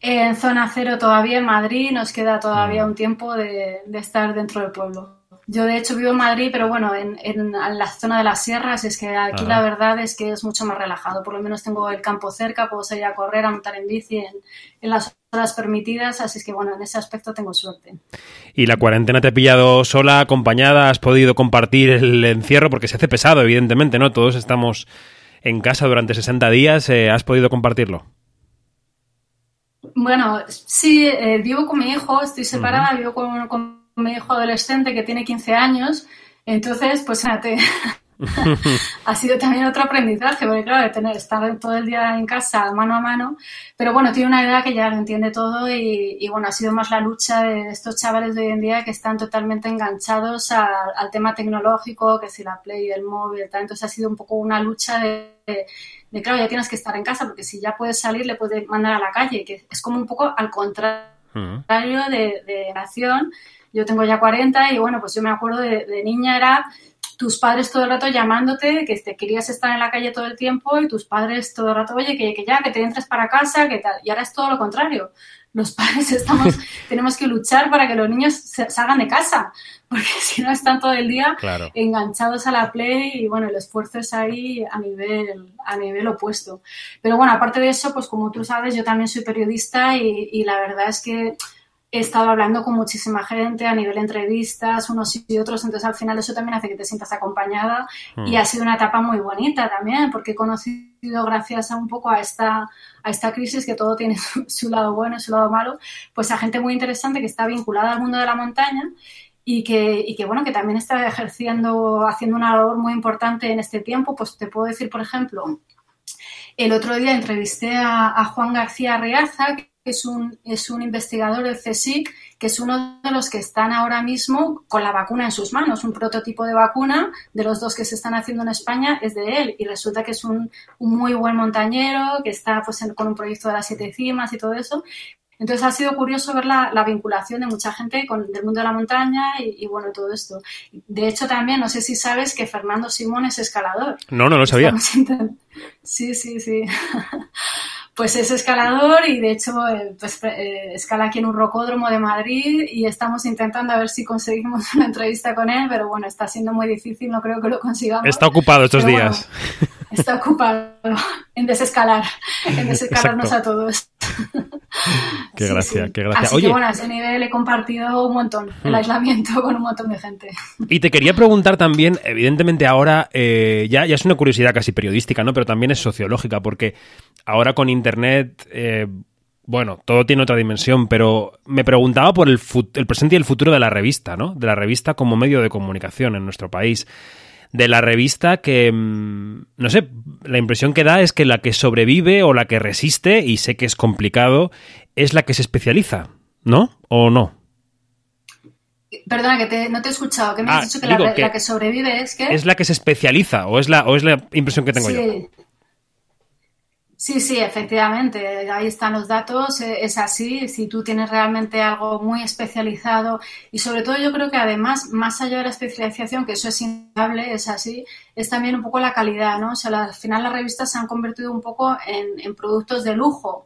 En zona cero todavía en Madrid, nos queda todavía hmm. un tiempo de estar dentro del pueblo. Yo de hecho vivo en Madrid, pero bueno, en, en, la zona de las sierras es que aquí la verdad es que es mucho más relajado. Por lo menos tengo el campo cerca, puedo salir a correr, a montar en bici en, en las horas permitidas, así es que bueno, en ese aspecto tengo suerte. ¿Y la cuarentena te ha pillado sola, acompañada? ¿Has podido compartir el encierro? Porque se hace pesado, evidentemente, ¿no? Todos estamos en casa durante 60 días, eh, ¿has podido compartirlo? Bueno, sí, eh, vivo con mi hijo, estoy separada, vivo con, con mi hijo adolescente que tiene 15 años. Entonces, pues fíjate, ha sido también otro aprendizaje, porque claro, de tener, estar todo el día en casa mano a mano, pero bueno, tiene una edad que ya lo entiende todo y, bueno, ha sido más la lucha de estos chavales de hoy en día que están totalmente enganchados al tema tecnológico, que si la Play, el móvil, tal. entonces ha sido un poco una lucha de, de, claro, ya tienes que estar en casa, porque si ya puedes salir, le puedes mandar a la calle, que es como un poco al contrario de, de nación yo tengo ya 40 y bueno, pues yo me acuerdo de, niña era tus padres todo el rato llamándote, que te querías estar en la calle todo el tiempo y tus padres todo el rato, oye, que, que ya, que te entres para casa, que tal. Y ahora es todo lo contrario los padres estamos, tenemos que luchar para que los niños salgan de casa, porque si no están todo el día enganchados a la play y bueno, el esfuerzo es ahí a nivel, a nivel opuesto. Pero bueno, aparte de eso, pues como tú sabes, yo también soy periodista y, la verdad es que he estado hablando con muchísima gente a nivel entrevistas, unos y otros, entonces al final eso también hace que te sientas acompañada y hmm. ha sido una etapa muy bonita también, porque he conocido gracias a un poco a esta, a esta crisis que todo tiene su, lado bueno y su lado malo, pues a gente muy interesante que está vinculada al mundo de la montaña y que, y que, bueno, que también está ejerciendo, haciendo una labor muy importante en este tiempo. Pues te puedo decir, por ejemplo, el otro día entrevisté a, Juan García Reaza, que es un, es un investigador del CSIC, que es uno de los que están ahora mismo con la vacuna en sus manos. Un prototipo de vacuna de los dos que se están haciendo en España es de él y resulta que es un, un muy buen montañero, que está pues, con un proyecto de las siete cimas y todo eso. Entonces ha sido curioso ver la, vinculación de mucha gente con, del mundo de la montaña y, bueno, todo esto. De hecho, también, no sé si sabes que Fernando Simón es escalador. No, no lo sabía. Sí, sí, sí. Pues es escalador y de hecho eh, pues, eh, escala aquí en un rocódromo de Madrid y estamos intentando a ver si conseguimos una entrevista con él, pero bueno, está siendo muy difícil, no creo que lo consigamos. Está ocupado estos días. está ocupado en desescalar, en desescalarnos a todos. Qué gracia, qué gracia. Así que bueno, a ese nivel he compartido un montón el hmm. aislamiento con un montón de gente. Y te quería preguntar también, evidentemente ahora eh, ya, ya es una curiosidad casi periodística, ¿no? Pero también es sociológica, porque ahora con Internet, eh, bueno, todo tiene otra dimensión, pero me preguntaba por el, el presente y el futuro de la revista, ¿no? De la revista como medio de comunicación en nuestro país de la revista que, mm, no sé, la impresión que da es que la que sobrevive o la que resiste, y sé que es complicado, es la que se especializa, ¿no? ¿O no? Perdona, que no te he escuchado. ¿Qué me has ah, dicho que, la, que sobrevive es que... Es la que se especializa, o es la, o es la impresión que tengo sí. yo. Sí, sí, efectivamente, ahí están los datos, eh, es así, si tú tienes realmente algo muy especializado y sobre todo yo creo que además, más allá de la especialización, que eso es innegable, es así, es también un poco la calidad, ¿no? O sea, al final las revistas se han convertido un poco en, productos de lujo,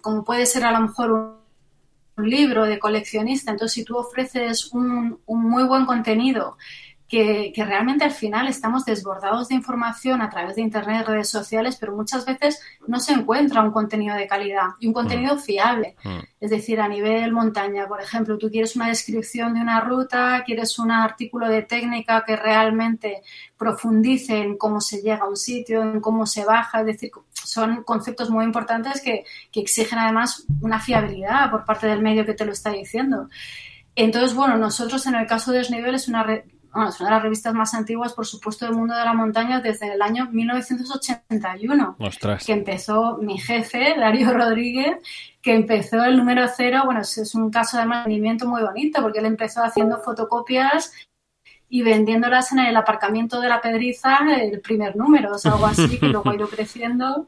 como puede ser a lo mejor un, libro de coleccionista, entonces si tú ofreces un, un muy buen contenido, que, realmente al final estamos desbordados de información a través de Internet, redes sociales, pero muchas veces no se encuentra un contenido de calidad y un contenido mm. fiable. Mm. Es decir, a nivel montaña, por ejemplo, tú quieres una descripción de una ruta, quieres un artículo de técnica que realmente profundice en cómo se llega a un sitio, en cómo se baja, es decir, son conceptos muy importantes que, que exigen además una fiabilidad por parte del medio que te lo está diciendo. Entonces, bueno, nosotros en el caso de Desnivel es una, bueno, es una de las revistas más antiguas, por supuesto, del mundo de la montaña desde el año 1981, que empezó mi jefe, Darío Rodríguez, que empezó el número cero, bueno, es un caso de mantenimiento muy bonito, porque él empezó haciendo fotocopias y vendiéndolas en el aparcamiento de la Pedriza el primer número, o sea, algo así, que luego ha ido creciendo.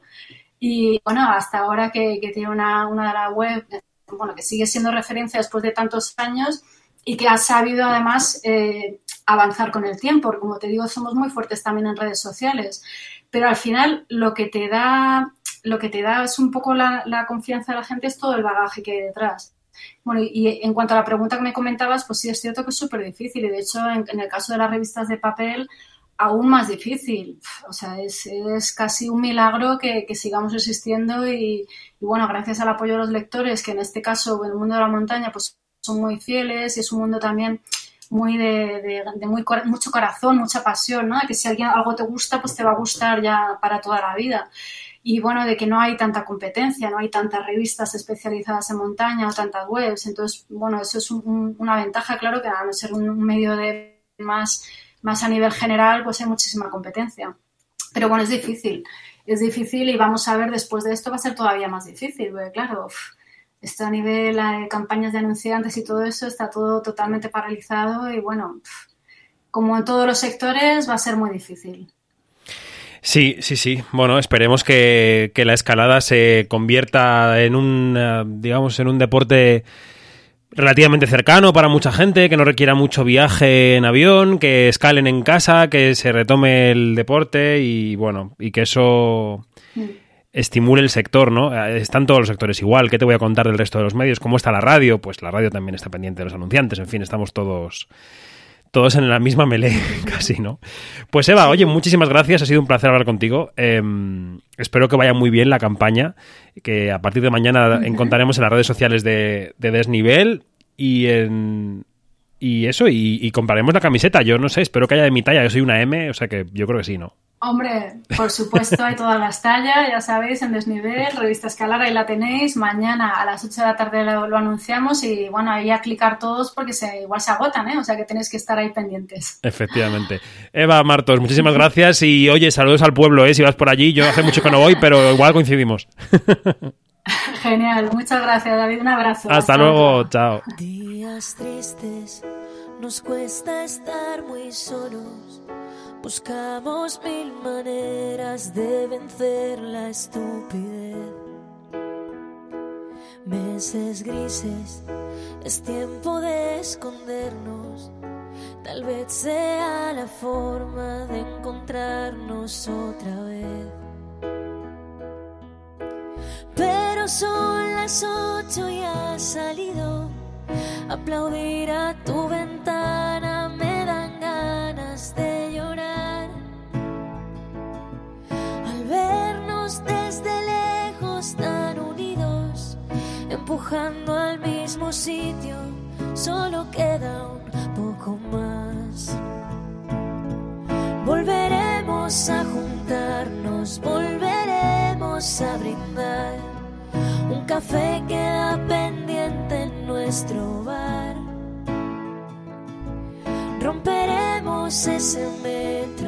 Y bueno, hasta ahora que, tiene una, una de las web, bueno, que sigue siendo referencia después de tantos años y que ha sabido además eh, avanzar con el tiempo, porque como te digo, somos muy fuertes también en redes sociales. Pero al final lo que te da, lo que te da es un poco la, confianza de la gente, es todo el bagaje que hay detrás. Bueno, y en cuanto a la pregunta que me comentabas, pues sí es cierto que es súper difícil. Y de hecho, en, el caso de las revistas de papel, aún más difícil. O sea, es, es casi un milagro que, sigamos existiendo y, y, bueno, gracias al apoyo de los lectores, que en este caso, en el mundo de la montaña, pues son muy fieles y es un mundo también muy de, muy, mucho corazón, mucha pasión, ¿no? Que si alguien, algo te gusta, pues te va a gustar ya para toda la vida. Y bueno, de que no hay tanta competencia, no hay tantas revistas especializadas en montaña o tantas webs. Entonces, bueno, eso es una ventaja, claro, que a no ser un, medio de más, más a nivel general, pues hay muchísima competencia. Pero bueno, es difícil. Es difícil y vamos a ver, después de esto va a ser todavía más difícil, porque claro, esto a nivel de campañas de anunciantes y todo eso está todo totalmente paralizado y bueno, como en todos los sectores va a ser muy difícil. Sí, sí, sí. Bueno, esperemos que, la escalada se convierta en un, eh, digamos, en un deporte relativamente cercano para mucha gente, que no requiera mucho viaje en avión, que escalen en casa, que se retome el deporte y bueno, y que eso estimule el sector, ¿no? Eh, están todos los sectores igual. ¿Qué te voy a contar del resto de los medios? ¿Cómo está la radio? Pues la radio también está pendiente de los anunciantes. En fin, estamos todos todos en la misma melee, casi, ¿no? Pues Eva, oye, muchísimas gracias, ha sido un placer hablar contigo. Em, espero que vaya muy bien la campaña, que a partir de mañana encontraremos en las redes sociales de, Desnivel y en... Y eso, y, y compraremos la camiseta. Yo no sé, espero que haya de mi talla. Yo soy una M, o sea que yo creo que sí, ¿no? Hombre, por supuesto, hay todas las tallas, ya sabéis, en Desnivel, Revista Escalar, ahí la tenéis. Mañana a las 8 de la tarde lo, anunciamos y bueno, ahí a clicar todos porque se, igual se agotan, ¿eh? O sea que tenéis que estar ahí pendientes. Efectivamente. Eva Martos, muchísimas gracias y oye, saludos al pueblo, ¿eh? Si vas por allí, yo hace mucho que no voy, pero igual coincidimos. Genial, muchas gracias David, un abrazo. Hasta, luego, chao. Días tristes, nos cuesta estar muy solos Buscamos mil maneras de vencer la estupidez. Meses grises, es tiempo de escondernos. Tal vez sea la forma de encontrarnos otra vez. Pero son las ocho y ha salido. Aplaudir a tu ventana me dan ganas de llorar. Vernos desde lejos tan unidos, empujando al mismo sitio, solo queda un poco más. Volveremos a juntarnos, volveremos a brindar. Un café queda pendiente en nuestro bar Romperemos ese metro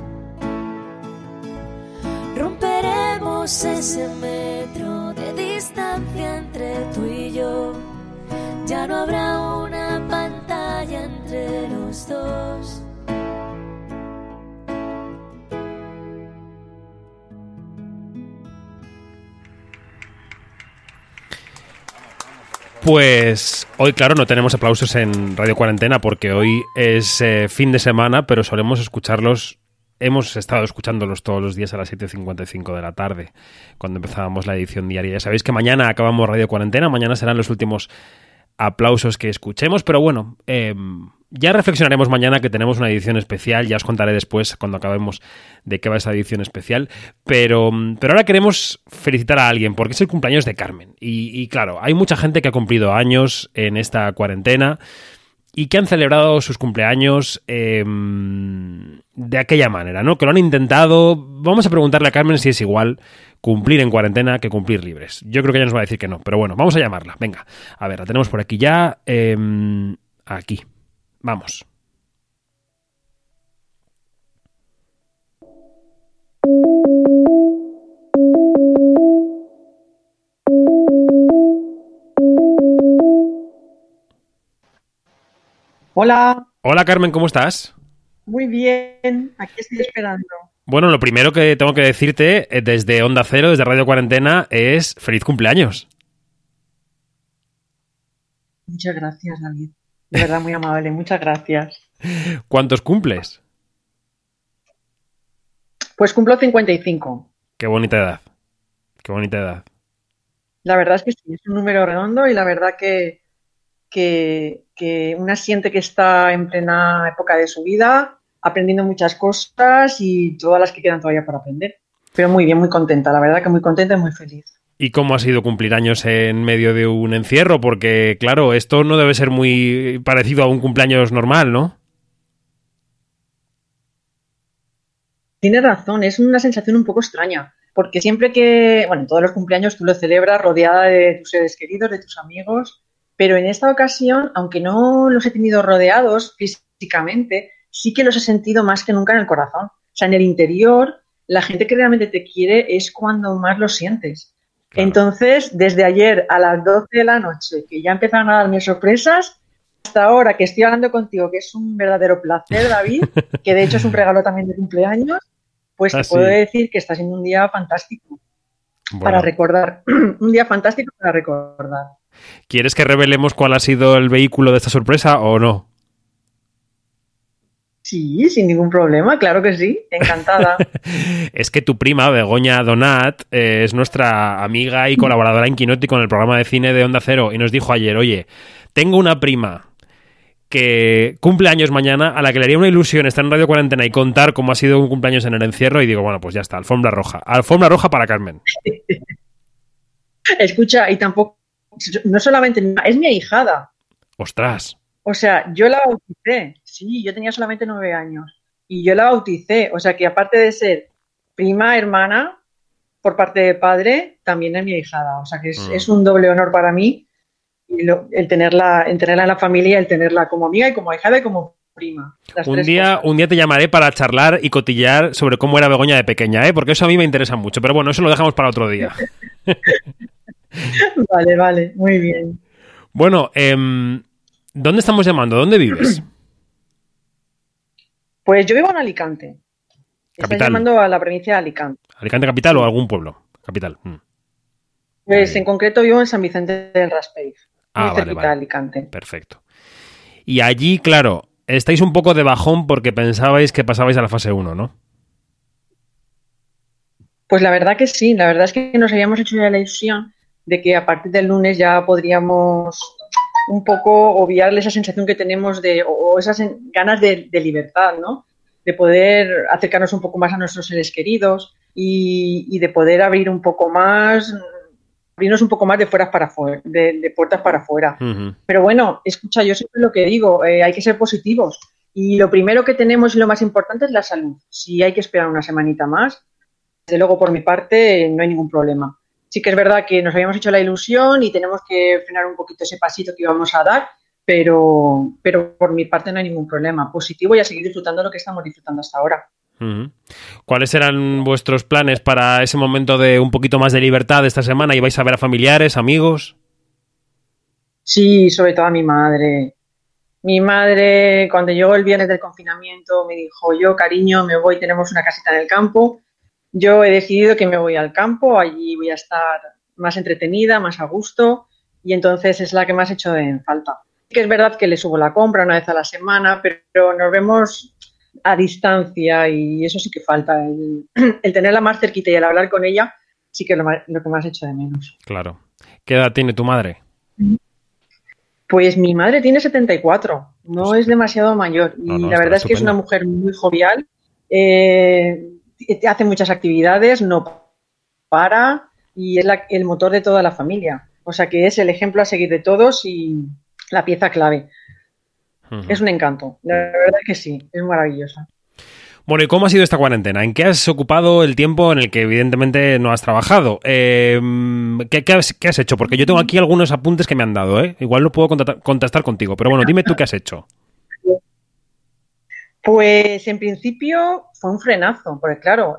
Romperemos ese metro de distancia entre tú y yo. Ya no habrá una pantalla entre los dos. Pues hoy, claro, no tenemos aplausos en Radio Cuarentena porque hoy es eh, fin de semana, pero solemos escucharlos. Hemos estado escuchándolos todos los días a las 7.55 de la tarde, cuando empezábamos la edición diaria. Ya sabéis que mañana acabamos Radio Cuarentena, mañana serán los últimos aplausos que escuchemos, pero bueno, eh, ya reflexionaremos mañana que tenemos una edición especial, ya os contaré después cuando acabemos de qué va esa edición especial, pero, pero ahora queremos felicitar a alguien porque es el cumpleaños de Carmen. Y, y claro, hay mucha gente que ha cumplido años en esta cuarentena y que han celebrado sus cumpleaños eh, de aquella manera, ¿no? Que lo han intentado. Vamos a preguntarle a Carmen si es igual cumplir en cuarentena que cumplir libres. Yo creo que ella nos va a decir que no, pero bueno, vamos a llamarla. Venga, a ver, la tenemos por aquí ya. Eh, aquí. Vamos. Hola. Hola Carmen, ¿cómo estás? Muy bien, aquí estoy esperando. Bueno, lo primero que tengo que decirte eh, desde Onda Cero, desde Radio Cuarentena, es feliz cumpleaños. Muchas gracias, David. De verdad, muy amable, muchas gracias. ¿Cuántos cumples? Pues cumplo 55. Qué bonita edad. Qué bonita edad. La verdad es que sí, es un número redondo y la verdad que, que, que una siente que está en plena época de su vida, aprendiendo muchas cosas y todas las que quedan todavía por aprender. Pero muy bien, muy contenta, la verdad que muy contenta y muy feliz. ¿Y cómo ha sido cumplir años en medio de un encierro? Porque, claro, esto no debe ser muy parecido a un cumpleaños normal, ¿no? Tienes razón, es una sensación un poco extraña, porque siempre que, bueno, en todos los cumpleaños tú lo celebras rodeada de tus seres queridos, de tus amigos, pero en esta ocasión, aunque no los he tenido rodeados físicamente, sí que los he sentido más que nunca en el corazón. O sea, en el interior, la gente que realmente te quiere es cuando más lo sientes. Claro. Entonces, desde ayer a las 12 de la noche, que ya empezaron a darme sorpresas, hasta ahora que estoy hablando contigo, que es un verdadero placer, David, que de hecho es un regalo también de cumpleaños, pues Ah, te puedo sí. decir que está siendo un día fantástico Bueno, para recordar. un día fantástico para recordar. ¿Quieres que revelemos cuál ha sido el vehículo de esta sorpresa o no? Sí, sin ningún problema, claro que sí, encantada. Es que tu prima, Begoña Donat, eh, es nuestra amiga y colaboradora en Quinoti con el programa de cine de Onda Cero y nos dijo ayer, oye, tengo una prima que cumple años mañana, a la que le haría una ilusión estar en Radio Cuarentena y contar cómo ha sido un cumpleaños en el encierro y digo, bueno, pues ya está, alfombra roja. Alfombra roja para Carmen. Escucha, y tampoco, no solamente, es mi ahijada. Ostras. O sea, yo la bauticé, sí, yo tenía solamente nueve años y yo la bauticé, o sea que aparte de ser prima hermana por parte de padre, también es mi ahijada, o sea que es, Mm. es un doble honor para mí y lo- el, tenerla, el tenerla en la familia, el tenerla como amiga y como ahijada y como prima. Un día, cosas. un día te llamaré para charlar y cotillar sobre cómo era Begoña de pequeña, ¿eh? porque eso a mí me interesa mucho. Pero bueno, eso lo dejamos para otro día. Vale, vale, muy bien. Bueno, em, ¿dónde estamos llamando? ¿Dónde vives? Pues yo vivo en Alicante. Capital. llamando a la provincia de Alicante. ¿Alicante capital o algún pueblo? Capital. mm. Pues en concreto vivo en San Vicente del Raspeig, Ah, muy vale, cerquita vale. de Alicante. Perfecto. Y allí, claro, estáis un poco de bajón porque pensabais que pasabais a la fase 1, ¿no? Pues la verdad que sí, la verdad es que nos habíamos hecho ya la ilusión de que a partir del lunes ya podríamos un poco obviarle esa sensación que tenemos de, o, esas ganas de, de libertad, ¿no? De poder acercarnos un poco más a nuestros seres queridos y, y de poder abrir un poco más, abrirnos un poco más de fuera para afuera, de, de puertas para afuera. Pero bueno, escucha, yo siempre lo que digo, eh, hay que ser positivos. Y lo primero que tenemos y lo más importante es la salud. Si hay que esperar una semanita más, desde luego por mi parte no hay ningún problema. Sí que es verdad que nos habíamos hecho la ilusión y tenemos que frenar un poquito ese pasito que íbamos a dar, pero, pero por mi parte no hay ningún problema. Positivo y a seguir disfrutando lo que estamos disfrutando hasta ahora. ¿Cuáles eran vuestros planes para ese momento de un poquito más de libertad esta semana? ¿Ibais a ver a familiares, amigos? Sí, sobre todo a mi madre. Mi madre, cuando llegó el viernes del confinamiento, me dijo, yo, cariño, me voy, tenemos una casita en el campo. Yo he decidido que me voy al campo, allí voy a estar más entretenida, más a gusto, y entonces es la que más he hecho en falta. Que es verdad que le subo la compra una vez a la semana, pero nos vemos a distancia y eso sí que falta. El, el tenerla más cerquita y el hablar con ella sí que es lo, lo que más he hecho de menos. Claro. ¿Qué edad tiene tu madre? Pues mi madre tiene 74, no es demasiado mayor y la verdad es que es una mujer muy jovial, eh, hace muchas actividades, no para y es el motor de toda la familia. O sea que es el ejemplo a seguir de todos y la pieza clave. Es un encanto, la verdad es que sí, es maravillosa. Bueno, ¿y cómo ha sido esta cuarentena? ¿En qué has ocupado el tiempo en el que evidentemente no has trabajado? Em, ¿qué, has, hecho? Porque yo tengo aquí algunos apuntes que me han dado, ¿eh? Igual no puedo contestar contigo, pero bueno, dime tú qué has hecho. Pues en principio fue un frenazo, porque claro,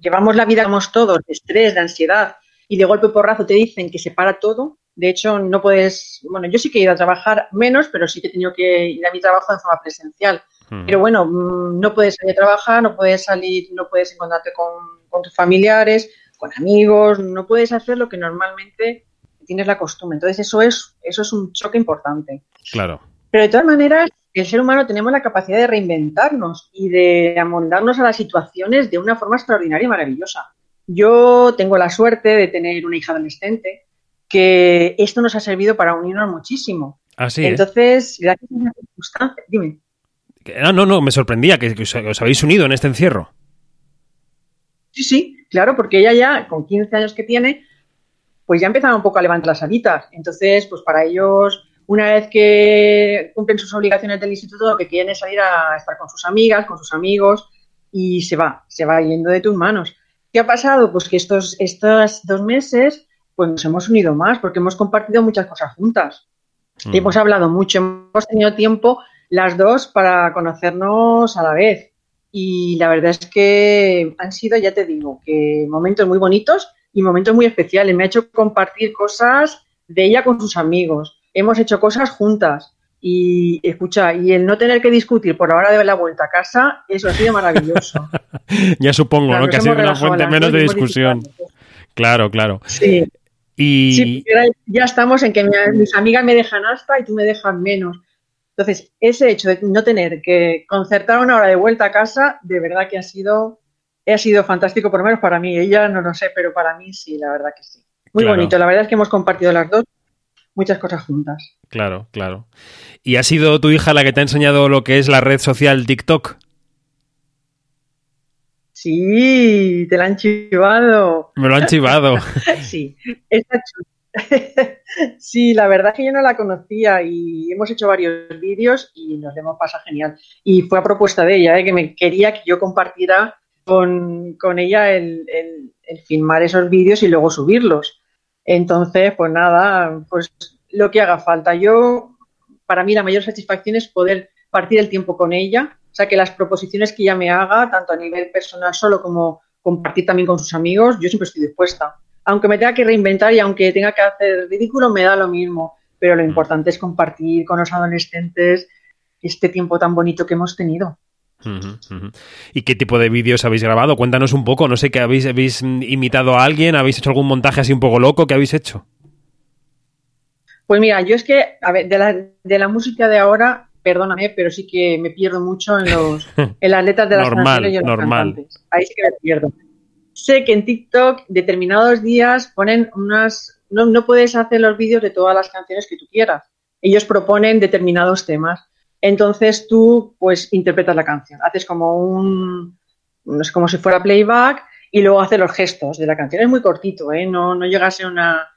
llevamos la vida, como todos, de estrés, de ansiedad, y de golpe porrazo te dicen que se para todo. De hecho, no puedes, bueno, yo sí que he ido a trabajar menos, pero sí que he tenido que ir a mi trabajo de forma presencial. Pero bueno, mm, no puedes salir a trabajar, no puedes salir, no puedes encontrarte con, tus familiares, con amigos, no puedes hacer lo que normalmente tienes la costumbre. Entonces eso es, eso es un choque importante. Claro. Pero de todas maneras, el ser humano tenemos la capacidad de reinventarnos y de amoldarnos a las situaciones de una forma extraordinaria y maravillosa. Yo tengo la suerte de tener una hija adolescente que esto nos ha servido para unirnos muchísimo. Así ¿eh? Entonces, gracias a circunstancia, dime. No, no, no, me sorprendía que, os, habéis unido en este encierro. Sí, sí, claro, porque ella ya, con 15 años que tiene, pues ya empezaba un poco a levantar las alitas. Entonces, pues para ellos, una vez que cumplen sus obligaciones del instituto, lo que quieren es salir a estar con sus amigas, con sus amigos, y se va, se va yendo de tus manos. ¿Qué ha pasado? Pues que estos, estos dos meses pues nos hemos unido más porque hemos compartido muchas cosas juntas. Mm. Hemos hablado mucho, hemos tenido tiempo las dos para conocernos a la vez. Y la verdad es que han sido, ya te digo, que momentos muy bonitos y momentos muy especiales. Me ha hecho compartir cosas de ella con sus amigos. Hemos hecho cosas juntas. Y escucha, y el no tener que discutir por la hora de la vuelta a casa, eso ha sido maravilloso. ya supongo, ¿no? Que ha sido una fuente menos de discusión. Claro, claro. Sí. Sí, ya estamos en que mis amigas me dejan hasta y tú me dejas menos. Entonces, ese hecho de no tener que concertar una hora de vuelta a casa, de verdad que ha sido, ha sido fantástico, por lo menos para mí. Ella no lo sé, pero para mí sí, la verdad que sí. Muy bonito. La verdad es que hemos compartido las dos muchas cosas juntas. Claro, claro. ¿Y ha sido tu hija la que te ha enseñado lo que es la red social TikTok? Sí, te la han chivado. Me lo han chivado. sí, está sí, la verdad es que yo no la conocía y hemos hecho varios vídeos y nos hemos pasado genial. Y fue a propuesta de ella, ¿eh? que me quería que yo compartiera con, ella el, el, filmar esos vídeos y luego subirlos. Entonces, pues nada, pues lo que haga falta. Yo, para mí la mayor satisfacción es poder partir el tiempo con ella o sea, que las proposiciones que ella me haga, tanto a nivel personal solo como compartir también con sus amigos, yo siempre estoy dispuesta. Aunque me tenga que reinventar y aunque tenga que hacer ridículo, me da lo mismo. Pero lo importante es compartir con los adolescentes este tiempo tan bonito que hemos tenido. ¿Y qué tipo de vídeos habéis grabado? Cuéntanos un poco. No sé, ¿qué habéis, habéis imitado a alguien? ¿Habéis hecho algún montaje así un poco loco? ¿Qué habéis hecho? Pues mira, yo es que, a ver, de la, de la música de ahora perdóname, pero sí que me pierdo mucho en, los, en las letras de las canciones y en los cantantes. Ahí sí que me pierdo. Sé que en TikTok determinados días ponen unas... No, no puedes hacer los vídeos de todas las canciones que tú quieras. Ellos proponen determinados temas. Entonces tú, pues, interpretas la canción. Haces como un... No sé, como si fuera playback y luego haces los gestos de la canción. Es muy cortito, ¿eh? No, no llega a ser una...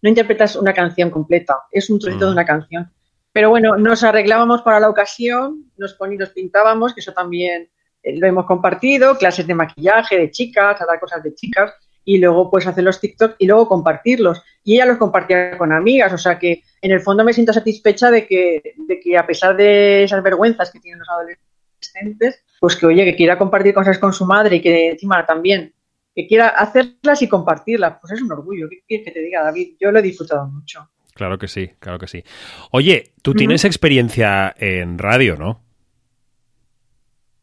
No interpretas una canción completa. Es un trocito de mm. una canción. Pero bueno, nos arreglábamos para la ocasión, nos, poníamos, nos pintábamos, que eso también eh, lo hemos compartido, clases de maquillaje de chicas, dar cosas de chicas, y luego pues hacer los TikTok y luego compartirlos. Y ella los compartía con amigas, o sea que en el fondo me siento satisfecha de que, de que a pesar de esas vergüenzas que tienen los adolescentes, pues que oye, que quiera compartir cosas con su madre y que encima también, que quiera hacerlas y compartirlas, pues es un orgullo. ¿Qué quieres que te diga, David? Yo lo he disfrutado mucho. Claro que sí, claro que sí. Oye, tú tienes experiencia en radio, ¿no?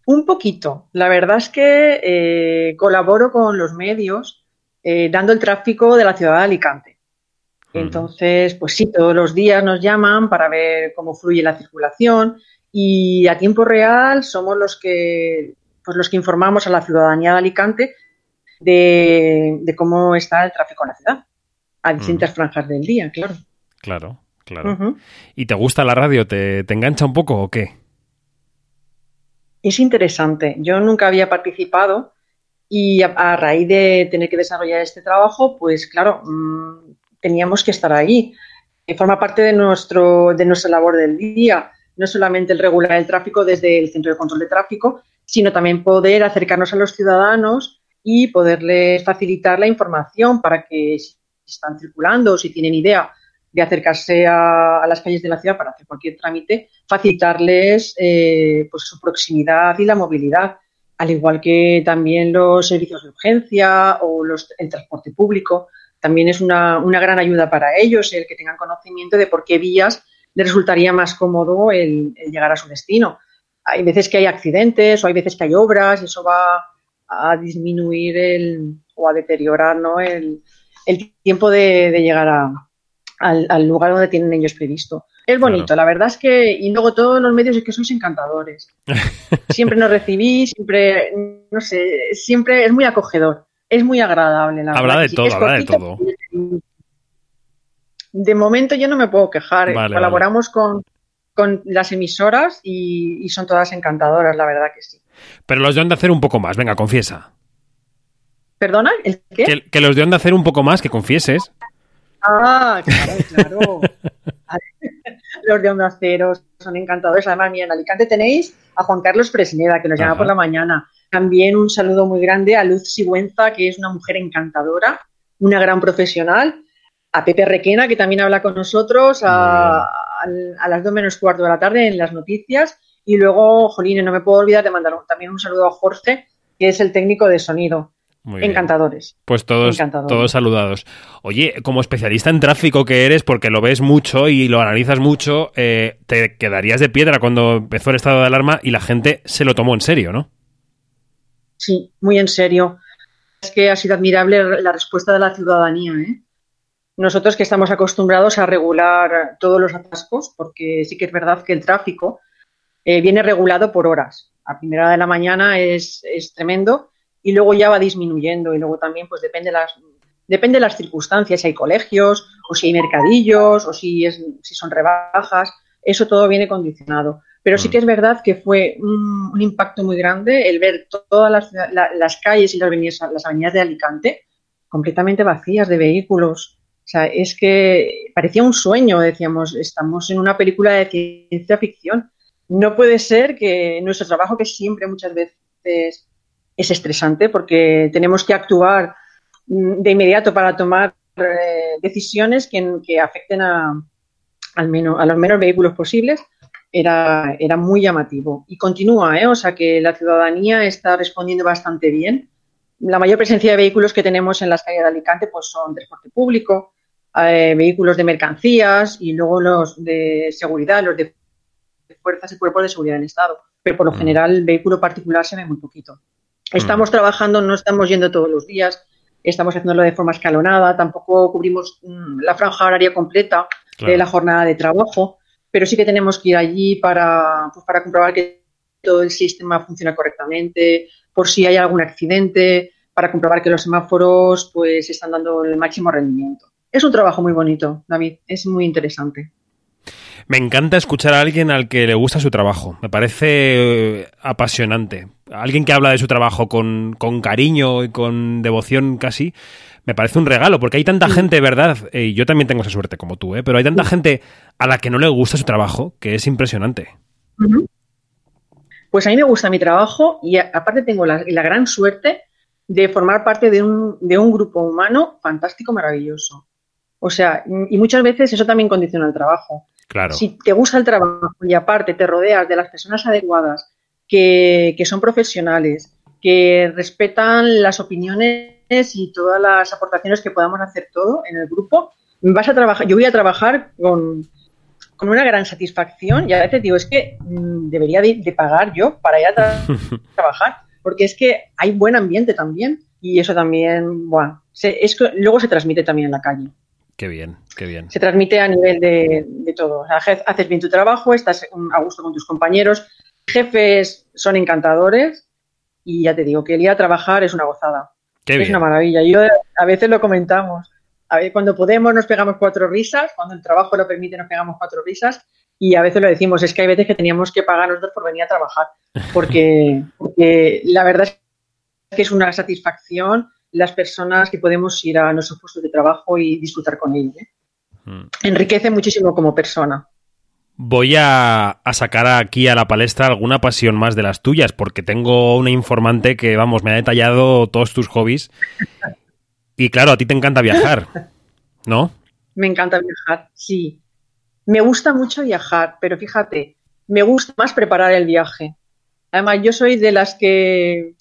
Un poquito. La verdad es que eh, colaboro con los medios eh, dando el tráfico de la ciudad de Alicante. Entonces, pues sí, todos los días nos llaman para ver cómo fluye la circulación y a tiempo real somos los que, pues los que informamos a la ciudadanía de Alicante de, de cómo está el tráfico en la ciudad. a distintas franjas del día, claro. Claro, claro. ¿Y te gusta la radio? ¿Te, ¿Te engancha un poco o qué? Es interesante. Yo nunca había participado y a, raíz de tener que desarrollar este trabajo, pues claro, mm, teníamos que estar ahí. Y forma parte de, nuestro, de nuestra labor del día, no solamente el regular el tráfico desde el centro de control de tráfico, sino también poder acercarnos a los ciudadanos y poderles facilitar la información para que si están circulando o si tienen idea de acercarse a, las calles de la ciudad para hacer cualquier trámite, facilitarles eh, pues su proximidad y la movilidad, al igual que también los servicios de urgencia o los, el transporte público. También es una, una, gran ayuda para ellos el que tengan conocimiento de por qué vías les resultaría más cómodo el, llegar a su destino. Hay veces que hay accidentes o hay veces que hay obras y eso va a disminuir el, o a deteriorar ¿no? el, el tiempo de llegar a, al, lugar donde tienen ellos previsto. Es bonito, la verdad es que, y luego todos los medios es que sois encantadores. Siempre nos recibís, siempre, no sé, siempre es muy acogedor, es muy agradable. La habla de todo, habla de todo. De momento yo no me puedo quejar, colaboramos Con, con las emisoras y, son todas encantadoras, la verdad que sí. Pero los de Onda hacer un poco más, venga, confiesa. ¿Perdona? ¿El qué? Que, que los de Onda hacer un poco más, que confieses. Ah, claro, claro. los de Onda Cero son encantadores. Además, mira, en Alicante tenéis a Juan Carlos Fresneda, que nos llama por la mañana. También un saludo muy grande a Luz Sigüenza, que es una mujer encantadora, una gran profesional. A Pepe Requena, que también habla con nosotros a, a, las dos menos cuarto de la tarde en las noticias. Y luego, Jolín, no me puedo olvidar de mandar también un saludo a Jorge, que es el técnico de sonido. Encantadores. Pues todos, todos saludados. Oye, como especialista en tráfico que eres, porque lo ves mucho y lo analizas mucho, eh, te quedarías de piedra cuando empezó el estado de alarma y la gente se lo tomó en serio, ¿no? Sí, muy en serio. Es que ha sido admirable la respuesta de la ciudadanía. ¿eh? Nosotros que estamos acostumbrados a regular todos los atascos, porque sí que es verdad que el tráfico eh, viene regulado por horas. A primera hora de la mañana es, es tremendo y luego ya va disminuyendo y luego también pues depende las depende de las circunstancias, si hay colegios o si hay mercadillos o si es si son rebajas, eso todo viene condicionado. Pero sí mm. que es verdad que fue un, impacto muy grande el ver todas las, las calles y las avenidas, las avenidas de Alicante completamente vacías de vehículos. O sea, es que parecía un sueño, decíamos, estamos en una película de ciencia ficción. No puede ser que nuestro trabajo, que siempre muchas veces es estresante porque tenemos que actuar mm, de inmediato para tomar eh, decisiones que, afecten a, al menos, a los menos vehículos posibles. Era, era muy llamativo. Y continúa, ¿eh? o sea que la ciudadanía está respondiendo bastante bien. La mayor presencia de vehículos que tenemos en las calles de Alicante pues son transporte público, eh, vehículos de mercancías y luego los de seguridad, los de fuerzas y cuerpos de seguridad del Estado. Pero por lo mm. general el vehículo particular se ve muy poquito. Estamos mm. trabajando, no estamos yendo todos los días, estamos haciéndolo de forma escalonada, tampoco cubrimos mm, la franja horaria completa de la jornada de trabajo, pero sí que tenemos que ir allí para, pues, para comprobar que todo el sistema funciona correctamente, por si hay algún accidente, para comprobar que los semáforos pues están dando el máximo rendimiento. Es un trabajo muy bonito, David, es muy interesante. Me encanta escuchar a alguien al que le gusta su trabajo. Me parece eh, apasionante. Alguien que habla de su trabajo con, cariño y con devoción casi. Me parece un regalo, porque hay tanta gente, ¿verdad? Eh, y yo también tengo esa suerte como tú, ¿eh? Pero hay tanta gente a la que no le gusta su trabajo que es impresionante. Pues a mí me gusta mi trabajo y aparte tengo la, gran suerte de formar parte de un, de un grupo humano fantástico, maravilloso. O sea, y muchas veces eso también condiciona el trabajo. Si te gusta el trabajo y aparte te rodeas de las personas adecuadas, que, son profesionales, que respetan las opiniones y todas las aportaciones que podamos hacer todo en el grupo, vas a trabajar, yo voy a trabajar con, una gran satisfacción. Y a veces digo, es que mm, debería de, pagar yo para ir a trabajar, porque es que hay buen ambiente también. Y eso también, bueno, es que luego se transmite también en la calle. Qué bien, qué bien. Se transmite a nivel de, todo. haces bien tu trabajo, estás a gusto con tus compañeros, jefes son encantadores y ya te digo que el ir a trabajar es una gozada. Qué es una maravilla. Yo a veces lo comentamos. A ver, cuando podemos nos pegamos cuatro risas, cuando el trabajo lo permite nos pegamos cuatro risas y a veces lo decimos, es que hay veces que teníamos que pagar nosotros por venir a trabajar, porque, porque la verdad es que es una satisfacción las personas que podemos ir a nuestros puestos de trabajo y disfrutar con ellos. ¿eh? Mm. Enriquece muchísimo como persona. Voy a, sacar aquí a la palestra alguna pasión más de las tuyas, porque tengo una informante que, vamos, me ha detallado todos tus hobbies. Y claro, a ti te encanta viajar, ¿no? Me encanta viajar, sí. Me gusta mucho viajar, pero fíjate, me gusta más preparar el viaje. Además, yo soy de las que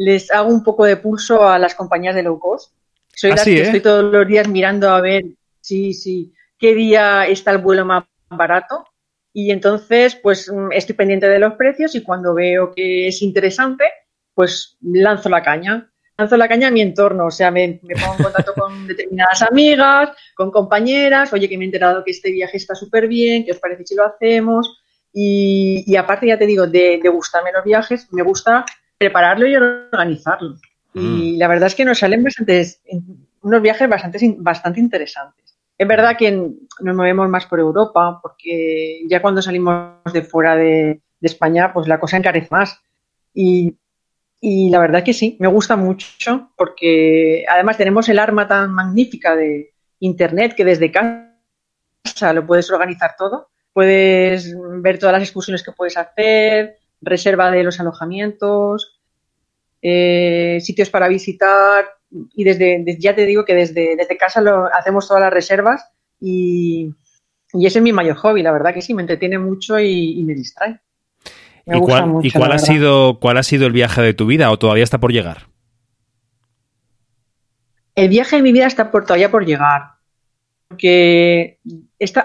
les hago un poco de pulso a las compañías de low cost. Soy de las que ¿eh? estoy todos los días mirando a ver, sí, sí, qué día está el vuelo más barato. Y entonces, pues mm, estoy pendiente de los precios y cuando veo que es interesante, pues lanzo la caña. Lanzo la caña a mi entorno, o sea, me, pongo en contacto con determinadas amigas, con compañeras, oye, que me he enterado que este viaje está súper bien, ¿qué os parece si lo hacemos? Y, aparte, ya te digo, de, de gustarme los viajes, me gusta prepararlo y organizarlo. Y mm. la verdad es que nos salen bastantes, unos viajes bastante, bastante interesantes. Es verdad que nos movemos más por Europa, porque ya cuando salimos de fuera de, España, pues la cosa encarece más. Y, la verdad que sí, me gusta mucho, porque además tenemos el arma tan magnífica de Internet que desde casa lo puedes organizar todo. Puedes ver todas las excursiones que puedes hacer, reserva de los alojamientos, eh, sitios para visitar y desde, ya te digo que desde, desde casa lo, hacemos todas las reservas y, ese es mi mayor hobby, la verdad que sí, me entretiene mucho y, me distrae. ¿Y, cuál, ¿Y cuál ha sido cuál ha sido el viaje de tu vida o todavía está por llegar? El viaje de mi vida está por, todavía por llegar. Porque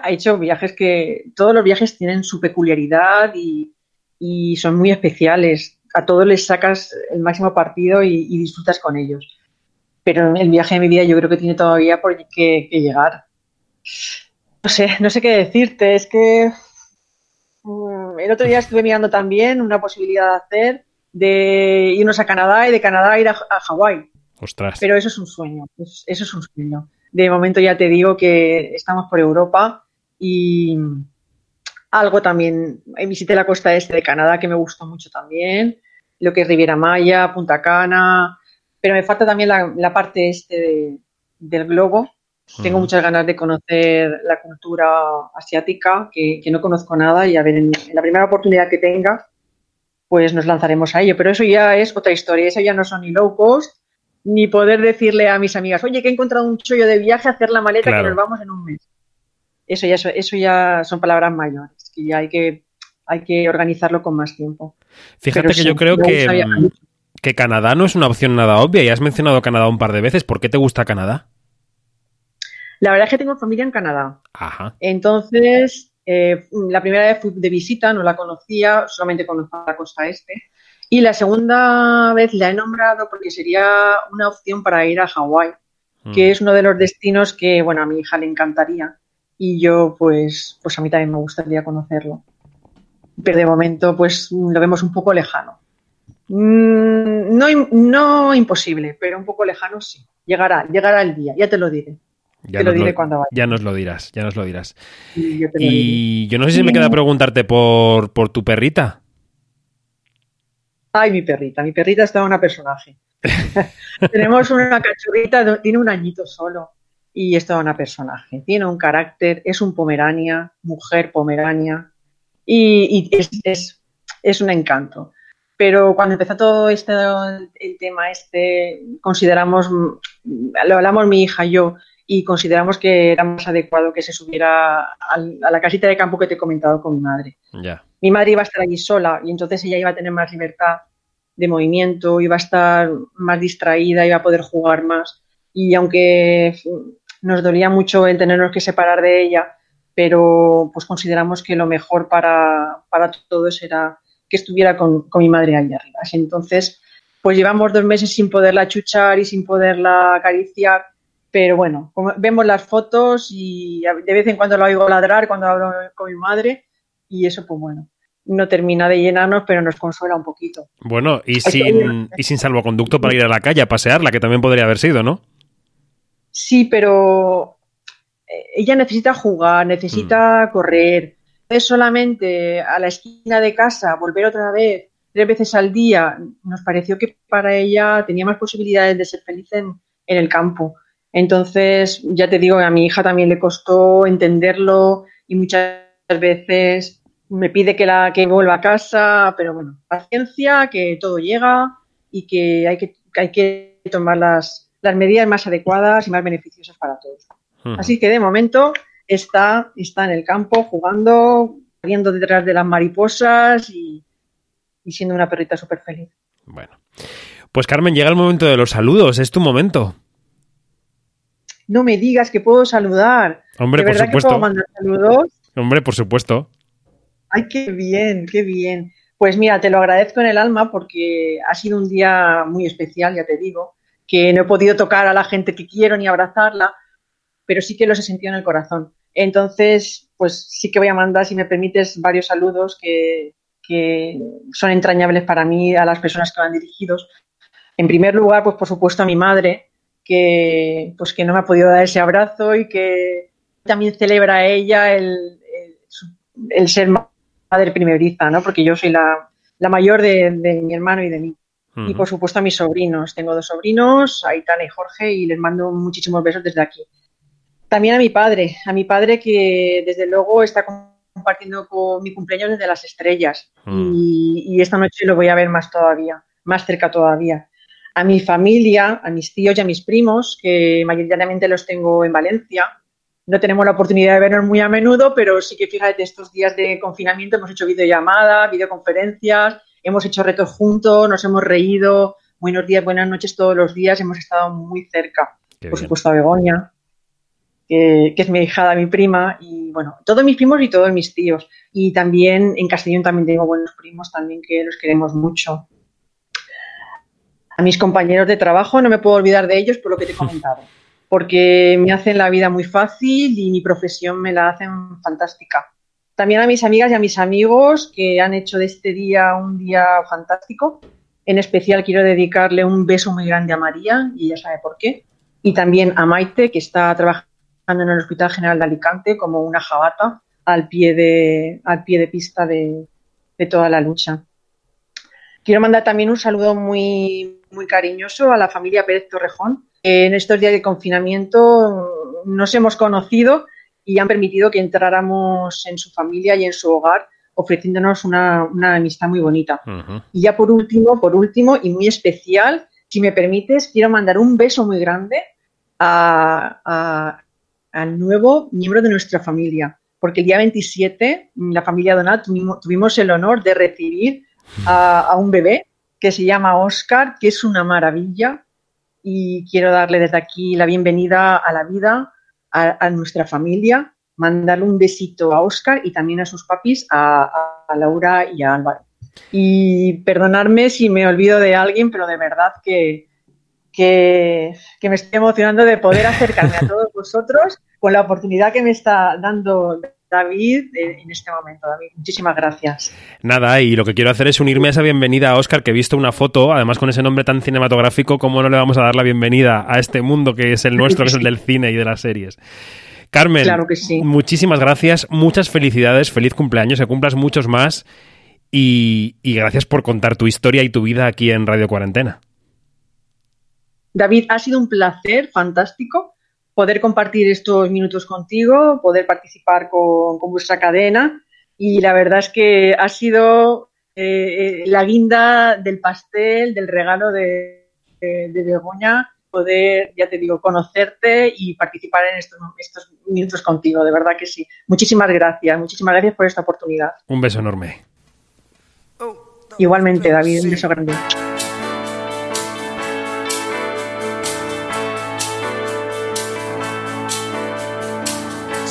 ha hecho viajes que todos los viajes tienen su peculiaridad y, y son muy especiales. A todos les sacas el máximo partido y, disfrutas con ellos. Pero el viaje de mi vida yo creo que tiene todavía por que, llegar. No sé, no sé qué decirte. Es que mm, el otro día estuve mirando también una posibilidad de hacer de irnos a Canadá y de Canadá ir a, Hawái. Ostras. Pero eso es un sueño. Eso es un sueño. De momento ya te digo que estamos por Europa y, algo también, eh, visité la costa este de Canadá que me gustó mucho también, lo que es Riviera Maya, Punta Cana, pero me falta también la, parte este del globo. Tengo muchas ganas de conocer la cultura asiática, que, no conozco nada, y a ver, en, la primera oportunidad que tenga, pues nos lanzaremos a ello. Pero eso ya es otra historia, eso ya no son ni low cost, ni poder decirle a mis amigas, oye, que he encontrado un chollo de viaje, hacer la maleta que nos vamos en un mes. Eso ya, eso ya son palabras mayores y hay que, hay que organizarlo con más tiempo. Fíjate que yo creo que, que Canadá no es una opción nada obvia y has mencionado Canadá un par de veces. ¿Por qué te gusta Canadá? La verdad es que tengo familia en Canadá. Entonces, eh, la primera vez fui de visita, no la conocía, solamente conozco la costa este. Y la segunda vez la he nombrado porque sería una opción para ir a Hawái, que mm. es uno de los destinos que, bueno, a mi hija le encantaría y yo pues, pues a mí también me gustaría conocerlo. Pero de momento pues lo vemos un poco lejano. Mm, no, no imposible, pero un poco lejano sí. Llegará, llegará el día, ya te lo diré. Ya te lo diré cuando vaya. Ya nos lo dirás, ya nos lo dirás. y yo no sé si me queda preguntarte por, por tu perrita. Ay, mi perrita, mi perrita está una personaje. Tenemos una cachorrita, tiene un añito solo y es toda una personaje. Tiene un carácter, es un pomerania, mujer pomerania y, es, es, un encanto. Pero cuando empezó todo este el tema este, consideramos, lo hablamos mi hija y yo, y consideramos que era más adecuado que se subiera a la casita de campo que te he comentado con mi madre. Mi madre iba a estar allí sola y entonces ella iba a tener más libertad de movimiento, iba a estar más distraída, iba a poder jugar más. Y aunque nos dolía mucho el tenernos que separar de ella, pero pues consideramos que lo mejor para, para todos era que estuviera con, mi madre ahí arriba. Entonces, pues llevamos dos meses sin poderla chuchar y sin poderla acariciar, pero bueno, vemos las fotos y de vez en cuando la oigo ladrar cuando hablo con mi madre y eso pues bueno, no termina de llenarnos, pero nos consuela un poquito. Bueno, y sin, y sin salvoconducto para ir a la calle a pasearla, que también podría haber sido, ¿no? Sí, pero eh, ella necesita jugar, necesita mm. correr. Es solamente a la esquina de casa, volver otra vez tres veces al día, nos pareció que para ella tenía más posibilidades de ser feliz en, el campo. Entonces, ya te digo, a mi hija también le costó entenderlo y muchas veces me pide que, la, que vuelva a casa, pero bueno, paciencia, que todo llega y que hay que, hay que tomar las, las medidas más adecuadas y más beneficiosas para todos. Así que de momento está, está en el campo jugando, corriendo detrás de las mariposas y, siendo una perrita súper feliz. Bueno, pues Carmen, llega el momento de los saludos, es tu momento. No me digas que puedo saludar. Hombre, por supuesto. Que puedo mandar saludos? Hombre, por supuesto. Ay, qué bien, qué bien. Pues mira, te lo agradezco en el alma porque ha sido un día muy especial, ya te digo que no he podido tocar a la gente que quiero ni abrazarla, pero sí que los he sentido en el corazón. Entonces, pues sí que voy a mandar, si me permites, varios saludos que, son entrañables para mí a las personas que van dirigidos. En primer lugar, pues por supuesto a mi madre, que, pues, que no me ha podido dar ese abrazo y que también celebra a ella el, ser madre primeriza, ¿no? porque yo soy la, mayor de mi hermano y de mí. Y por supuesto a mis sobrinos. Tengo dos sobrinos, Aitana y Jorge, y les mando muchísimos besos desde aquí. También a mi padre, a mi padre que desde luego está compartiendo con mi cumpleaños desde las estrellas. Mm. Y, esta noche lo voy a ver más todavía, más cerca todavía. A mi familia, a mis tíos y a mis primos, que mayoritariamente los tengo en Valencia. No tenemos la oportunidad de vernos muy a menudo, pero sí que fíjate, estos días de confinamiento hemos hecho videollamadas, videoconferencias, hemos hecho retos juntos, nos hemos reído, buenos días, buenas noches todos los días, hemos estado muy cerca. Por supuesto a Begoña, que, es mi hijada, mi prima, y bueno, todos mis primos y todos mis tíos. Y también en Castellón también tengo buenos primos también que los queremos mucho. A mis compañeros de trabajo no me puedo olvidar de ellos por lo que te he comentado, porque me hacen la vida muy fácil y mi profesión me la hacen fantástica. También a mis amigas y a mis amigos que han hecho de este día un día fantástico. En especial quiero dedicarle un beso muy grande a María, y ella sabe por qué. Y también a Maite, que está trabajando en el Hospital General de Alicante como una jabata al pie de, al pie de pista de, de toda la lucha. Quiero mandar también un saludo muy, muy cariñoso a la familia Pérez Torrejón. En estos días de confinamiento nos hemos conocido y han permitido que entráramos en su familia y en su hogar ofreciéndonos una, amistad muy bonita. Y ya por último, por último y muy especial, si me permites, quiero mandar un beso muy grande al nuevo miembro de nuestra familia, porque el día 27, la familia Donat tuvimos, el honor de recibir a, a un bebé que se llama Oscar, que es una maravilla, y quiero darle desde aquí la bienvenida a la vida, a, nuestra familia, mandarle un besito a Oscar y también a sus papis, a, Laura y a Álvaro. Y perdonarme si me olvido de alguien, pero de verdad que, que, me estoy emocionando de poder acercarme a todos vosotros con la oportunidad que me está dando David en este momento. David, muchísimas gracias. Nada, y lo que quiero hacer es unirme a esa bienvenida a Oscar, que he visto una foto, además con ese nombre tan cinematográfico, ¿cómo no le vamos a dar la bienvenida a este mundo que es el nuestro, que es el del cine y de las series? Carmen, claro que sí. muchísimas gracias, muchas felicidades, feliz cumpleaños, que cumplas muchos más y, y gracias por contar tu historia y tu vida aquí en Radio Cuarentena. David, ha sido un placer fantástico poder compartir estos minutos contigo, poder participar con, vuestra cadena y la verdad es que ha sido eh, eh, la guinda del pastel, del regalo de, de, Begoña, poder, ya te digo, conocerte y participar en estos, estos minutos contigo, de verdad que sí. Muchísimas gracias, muchísimas gracias por esta oportunidad. Un beso enorme. Igualmente, David, un beso grande.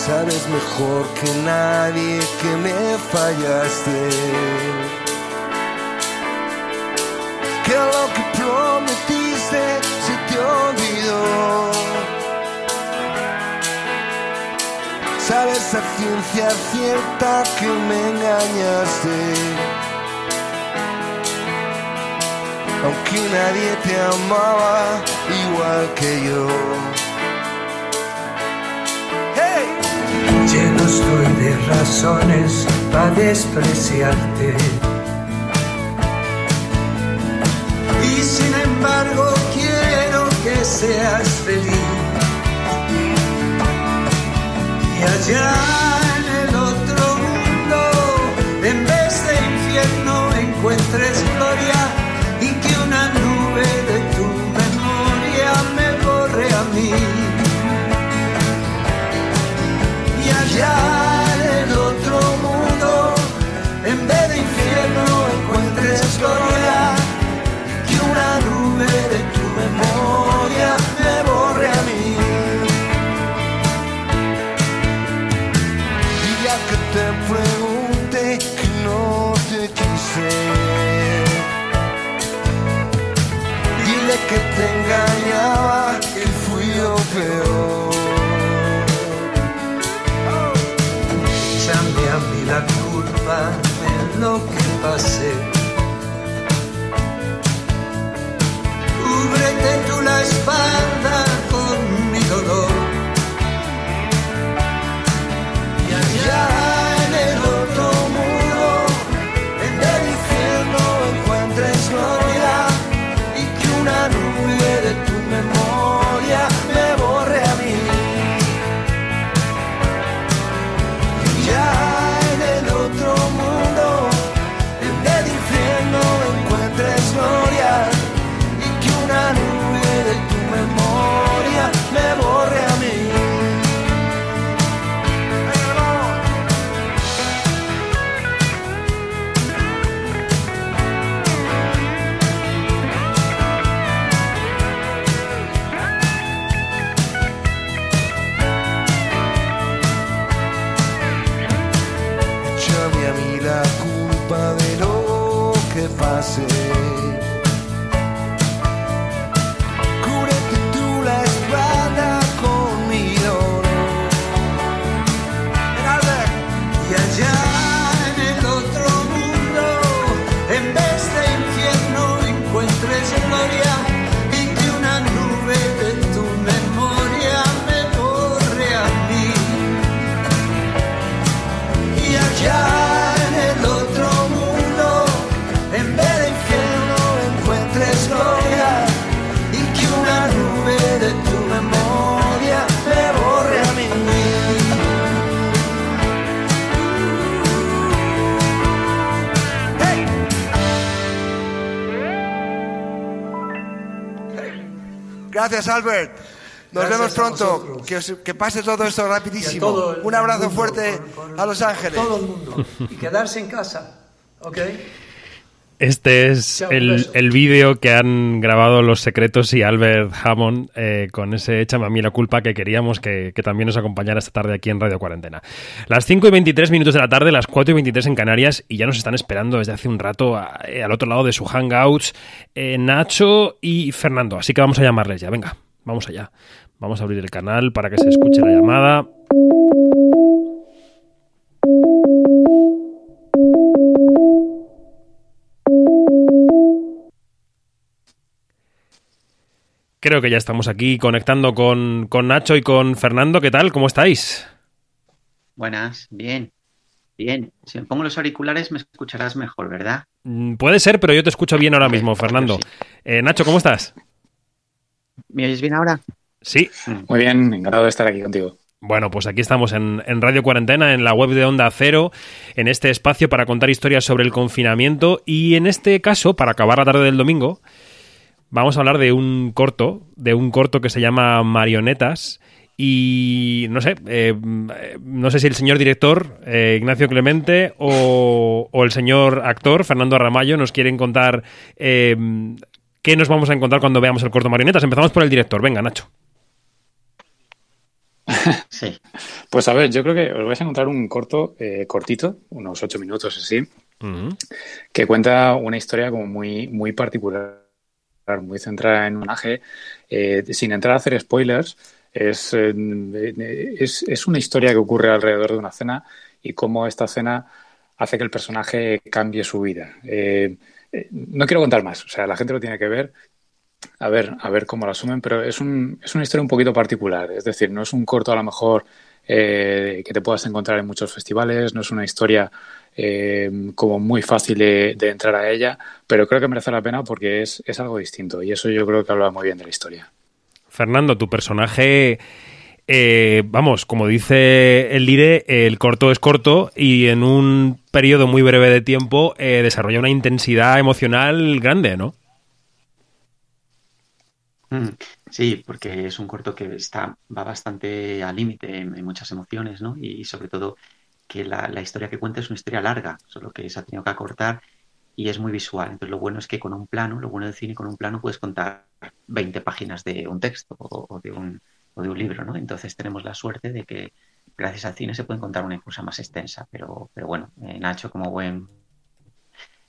Sabes mejor que nadie que me fallaste. Que lo que prometiste se te olvidó. Sabes a ciencia cierta que me engañaste. Aunque nadie te amaba igual que yo. Estoy de razones para despreciarte. Y sin embargo quiero que seas feliz. Y allá en el otro mundo, en vez de infierno, encuentres Y espalda Gracias, Albert. Nos Gracias vemos pronto. Que, os- que pase todo esto rapidísimo. Todo Un abrazo mundo, fuerte con- con- a Los Ángeles. Todo el mundo. Y quedarse en casa. ¿Ok? Este es el, el vídeo que han grabado Los Secretos y Albert Hammond eh, con ese Échame a mí la culpa que queríamos que, que también nos acompañara esta tarde aquí en Radio Cuarentena. Las 5 y 23 minutos de la tarde, las 4 y 23 en Canarias y ya nos están esperando desde hace un rato a- eh, al otro lado de su Hangouts eh, Nacho y Fernando. Así que vamos a llamarles ya. Venga, vamos allá. Vamos a abrir el canal para que se escuche la llamada. Creo que ya estamos aquí conectando con, con Nacho y con Fernando. ¿Qué tal? ¿Cómo estáis? Buenas, bien, bien. Si me pongo los auriculares me escucharás mejor, ¿verdad? Mm, Puede ser, pero yo te escucho bien ahora mismo, Fernando. Eh, Nacho, ¿cómo estás? ¿Me oyes bien ahora? Sí. Muy bien, encantado de estar aquí contigo. Bueno, pues aquí estamos en, en Radio Cuarentena, en la web de Onda Cero, en este espacio para contar historias sobre el confinamiento y en este caso, para acabar la tarde del domingo, vamos a hablar de un corto, de un corto que se llama Marionetas y no sé, eh, no sé si el señor director eh, Ignacio Clemente o, o el señor actor Fernando Ramallo nos quieren contar eh, qué nos vamos a encontrar cuando veamos el corto Marionetas. Empezamos por el director. Venga, Nacho. Sí. Pues a ver, yo creo que os vais a encontrar un corto, eh, cortito, unos ocho minutos así, que cuenta una historia como muy, muy particular, muy centrada en personaje, eh, sin entrar a hacer spoilers. Es, eh, es, es una historia que ocurre alrededor de una cena y cómo esta cena hace que el personaje cambie su vida. Eh, eh, no quiero contar más, o sea, la gente lo tiene que ver a ver, a ver cómo lo asumen, pero es, un, es una historia un poquito particular. Es decir, no es un corto a lo mejor que te puedas encontrar en muchos festivales, no es una historia eh, como muy fácil de, entrar a ella, pero creo que merece la pena porque es, es algo distinto y eso yo creo que habla muy bien de la historia. Fernando, tu personaje eh, vamos, como dice el Lire, el corto es corto y en un periodo muy breve de tiempo eh, desarrolla una intensidad emocional grande, ¿no? Mm, sí, porque es un corto que está, va bastante al límite en, muchas emociones, ¿no? Y, sobre todo que la, historia que cuenta es una historia larga, solo que se ha tenido que acortar y es muy visual. Entonces lo bueno es que con un plano, lo bueno del cine con un plano puedes contar 20 páginas de un texto o de un, o de un libro, ¿no? Entonces tenemos la suerte de que gracias al cine se puede encontrar una cosa más extensa, pero, pero bueno, eh, Nacho como buen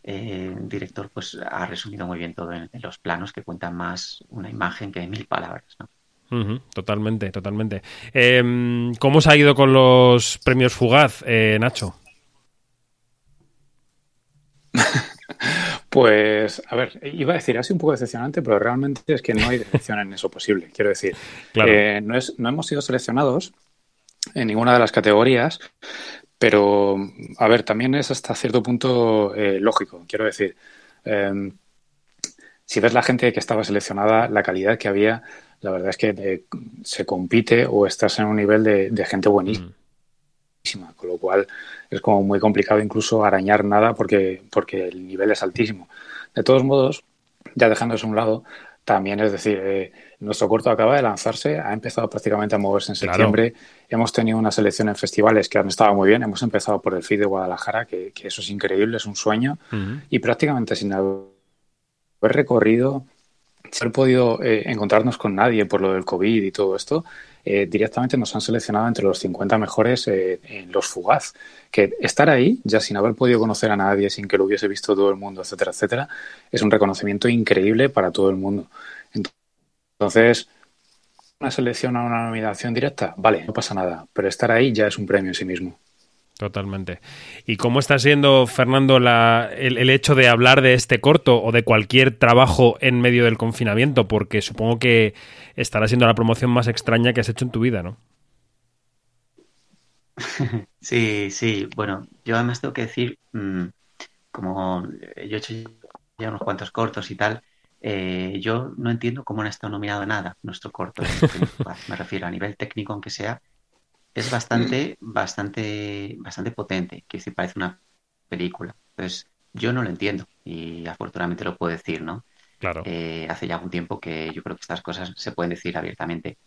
eh, director pues ha resumido muy bien todo en, los planos que cuentan más una imagen que mil palabras, ¿no? Totalmente, totalmente. Em, ¿Cómo se ha ido con los premios Fugaz, eh, Nacho? Pues, a ver, iba a decir, ha sido un poco decepcionante, pero realmente es que no hay decepción en eso posible. Quiero decir, eh, no, es, no hemos sido seleccionados en ninguna de las categorías, pero, a ver, también es hasta cierto punto eh, lógico. Quiero decir, em, si ves la gente que estaba seleccionada, la calidad que había, la verdad es que eh, se compite o estás en un nivel de, gente buenísima. Mm. Con lo cual, es como muy complicado incluso arañar nada porque, porque el nivel es altísimo. De todos modos, ya dejando eso a un lado, también es decir, eh, nuestro corto acaba de lanzarse, ha empezado prácticamente a moverse en septiembre, hemos tenido una selección en festivales que han estado muy bien, hemos empezado por el FID de Guadalajara, que, eso es increíble, es un sueño, y prácticamente sin haber recorrido, haber podido eh, encontrarnos con nadie por lo del COVID y todo esto, eh, directamente nos han seleccionado entre los 50 mejores eh, en los Fugaz. Que estar ahí, ya sin haber podido conocer a nadie, sin que lo hubiese visto todo el mundo, etcétera, etcétera, es un reconocimiento increíble para todo el mundo. Entonces, una selección a una nominación directa, vale, no pasa nada, pero estar ahí ya es un premio en sí mismo. Totalmente. ¿Y cómo está siendo, Fernando, el, hecho de hablar de este corto o de cualquier trabajo en medio del confinamiento? Porque supongo que estará siendo la promoción más extraña que has hecho en tu vida, ¿no? Sí, sí. Bueno, yo además tengo que decir, mm, como yo he hecho ya unos cuantos cortos y tal, eh, yo no entiendo cómo no ha estado nominado nada nuestro corto. Me refiero a nivel técnico, aunque sea, es bastante, bastante, bastante potente, que si parece una película. Entonces, yo no lo entiendo y afortunadamente lo puedo decir, ¿no? Claro. Eh, hace ya algún tiempo que yo creo que estas cosas se pueden decir abiertamente.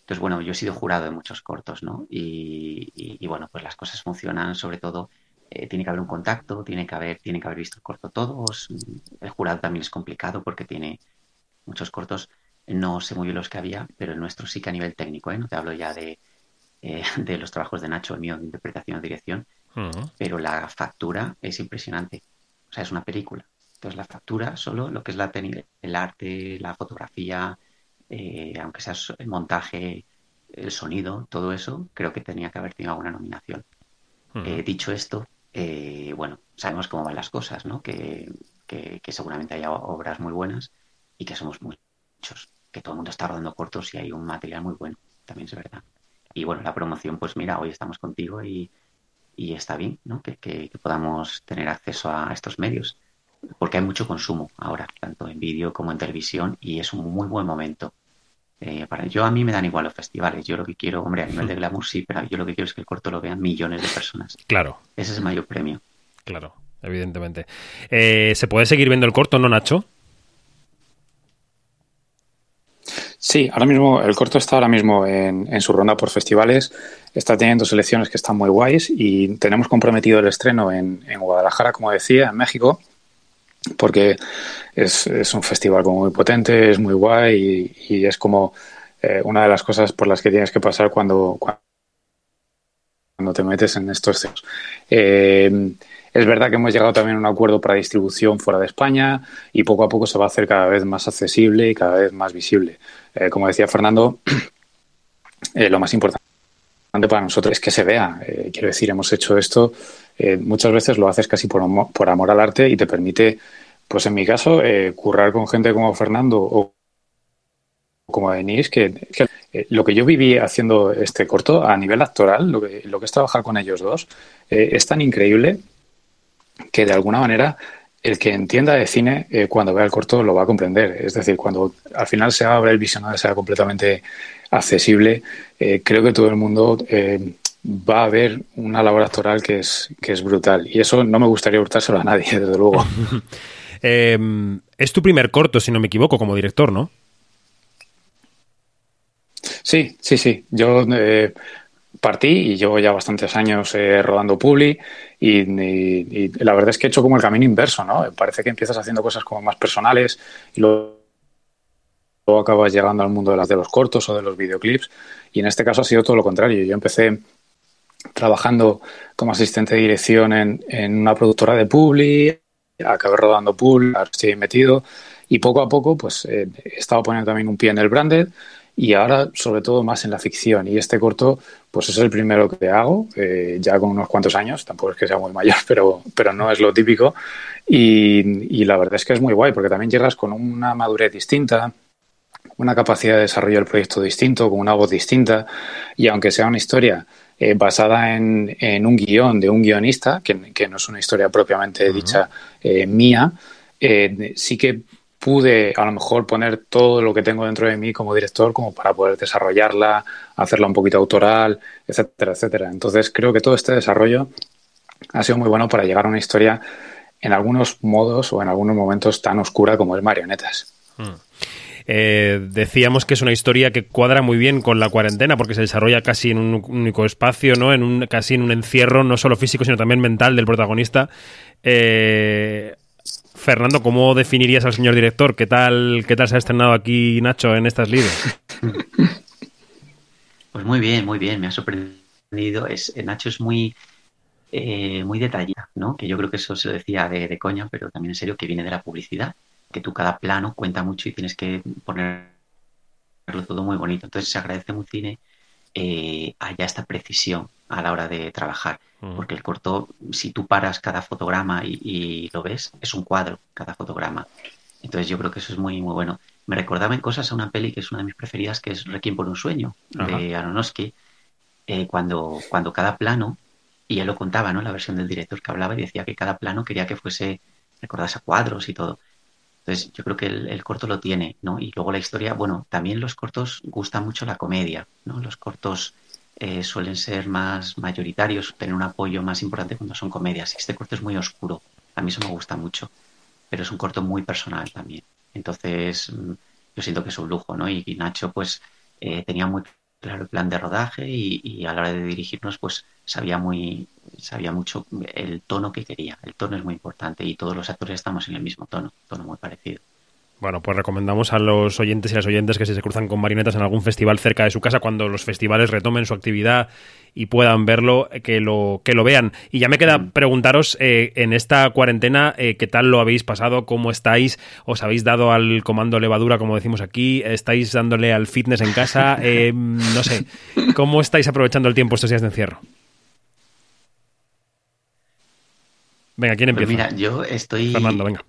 Entonces, bueno, yo he sido jurado de muchos cortos, ¿no? Y, bueno, pues las cosas funcionan, sobre todo, eh, tiene que haber un contacto, tiene que haber, tiene que haber visto el corto todos. El jurado también es complicado porque tiene muchos cortos, no sé muy bien los que había, pero el nuestro sí que a nivel técnico, ¿eh? No te hablo ya de, eh, de los trabajos de Nacho, el mío de interpretación o dirección, pero la factura es impresionante. O sea, es una película. Entonces, la factura, solo lo que es la el arte, la fotografía, eh, aunque sea el montaje, el sonido, todo eso, creo que tenía que haber tenido alguna nominación. Eh, dicho esto, bueno, sabemos cómo van las cosas, ¿no? Que, que, que, seguramente haya obras muy buenas y que somos muchos, que todo el mundo está rodando cortos y hay un material muy bueno, también es verdad y bueno, la promoción, pues mira, hoy estamos contigo y, está bien, ¿no? Que, podamos tener acceso a estos medios, porque hay mucho consumo ahora, tanto en vídeo como en televisión, y es un muy buen momento. Eh, para, yo a mí me dan igual los festivales, yo lo que quiero, hombre, a nivel de glamour sí, pero yo lo que quiero es que el corto lo vean millones de personas. Claro. Ese es el mayor premio. Claro, evidentemente. Eh, ¿Se puede seguir viendo el corto, no, Nacho? Sí, ahora mismo el corto está ahora mismo en, su ronda por festivales, está teniendo selecciones que están muy guays y tenemos comprometido el estreno en, Guadalajara, como decía, en México, porque es, un festival como muy potente, es muy guay y, es como eh, una de las cosas por las que tienes que pasar cuando, cuando te metes en estos. Eh, es verdad que hemos llegado también a un acuerdo para distribución fuera de España y poco a poco se va a hacer cada vez más accesible y cada vez más visible. Eh, como decía Fernando, eh, lo más importante para nosotros es que se vea. Eh, quiero decir, hemos hecho esto, muchas veces lo haces casi por, amor al arte y te permite, pues en mi caso, currar con gente como Fernando o como Denise, que, lo que yo viví haciendo este corto a nivel actoral, lo que, es trabajar con ellos dos, es tan increíble que de alguna manera el que entienda de cine eh, cuando vea el corto lo va a comprender. Es decir, cuando al final se abre el visionario, sea completamente accesible, creo que todo el mundo va a ver una labor actoral que es, que es brutal. Y eso no me gustaría hurtárselo a nadie, desde luego. Em, es tu primer corto, si no me equivoco, como director, ¿no? Sí, sí, sí. Yo eh, partí y llevo ya bastantes años eh, rodando Publi y, la verdad es que he hecho como el camino inverso, ¿no? Parece que empiezas haciendo cosas como más personales y luego, acabas llegando al mundo de, las, de los cortos o de los videoclips y en este caso ha sido todo lo contrario. Yo empecé trabajando como asistente de dirección en, en una productora de Publi, acabé rodando Publi, ahora estoy metido y poco a poco pues eh, he estado poniendo también un pie en el branded y ahora sobre todo más en la ficción. Y este corto, pues es el primero que hago, eh, ya con unos cuantos años, tampoco es que sea muy mayor, pero, pero no es lo típico. Y, la verdad es que es muy guay, porque también llegas con una madurez distinta, una capacidad de desarrollo del proyecto distinto, con una voz distinta, y aunque sea una historia eh, basada en, en, un guion de un guionista, que, que no es una historia propiamente dicha eh, mía, sí que pude a lo mejor poner todo lo que tengo dentro de mí como director como para poder desarrollarla, hacerla un poquito autoral, etcétera, etcétera. Entonces creo que todo este desarrollo ha sido muy bueno para llegar a una historia en algunos modos o en algunos momentos tan oscura como es Marionetas. Hmm. Eh, decíamos que es una historia que cuadra muy bien con la cuarentena porque se desarrolla casi en un único espacio, ¿no? En un, casi en un encierro, no solo físico, sino también mental del protagonista. Eh, Fernando, ¿cómo definirías al señor director? ¿Qué tal, qué tal se ha estrenado aquí Nacho en estas lides? Pues muy bien, muy bien, me ha sorprendido. Es, eh, Nacho es muy, eh, muy detallista, ¿no? Que yo creo que eso se lo decía de, coña, pero también en serio que viene de la publicidad, que tú cada plano cuenta mucho y tienes que ponerlo todo muy bonito. Entonces se agradece muy cine eh, haya esta precisión a la hora de trabajar. Porque el corto, si tú paras cada fotograma y, lo ves, es un cuadro cada fotograma. Entonces yo creo que eso es muy, muy bueno. Me recordaba en cosas a una peli que es una de mis preferidas, que es Requiem por un sueño, de Aronofsky, eh, cuando, cuando cada plano, y él lo contaba, ¿no? La versión del director que hablaba y decía que cada plano quería que fuese, recordase a cuadros y todo. Entonces, yo creo que el, corto lo tiene, ¿no? Y luego la historia, bueno, también los cortos gusta mucho la comedia, ¿no? Los cortos eh, suelen ser más mayoritarios, tener un apoyo más importante cuando son comedias. Este corto es muy oscuro, a mí eso me gusta mucho, pero es un corto muy personal también. Entonces, mm, yo siento que es un lujo, ¿no? Y, Nacho, pues, eh, tenía muy claro el plan de rodaje y, a la hora de dirigirnos, pues, sabía muy, sabía mucho el tono que quería. El tono es muy importante y todos los actores estamos en el mismo tono, tono muy parecido. Bueno, pues recomendamos a los oyentes y las oyentes que si se cruzan con marionetas en algún festival cerca de su casa, cuando los festivales retomen su actividad y puedan verlo, que lo, que lo vean. Y ya me queda mm. preguntaros, eh, en esta cuarentena, eh, ¿qué tal lo habéis pasado? ¿Cómo estáis? ¿Os habéis dado al comando levadura, como decimos aquí? ¿Estáis dándole al fitness en casa? Eh, no sé, ¿cómo estáis aprovechando el tiempo estos días de encierro? Venga, ¿quién pues empieza? mira, yo estoy... Fernando, venga.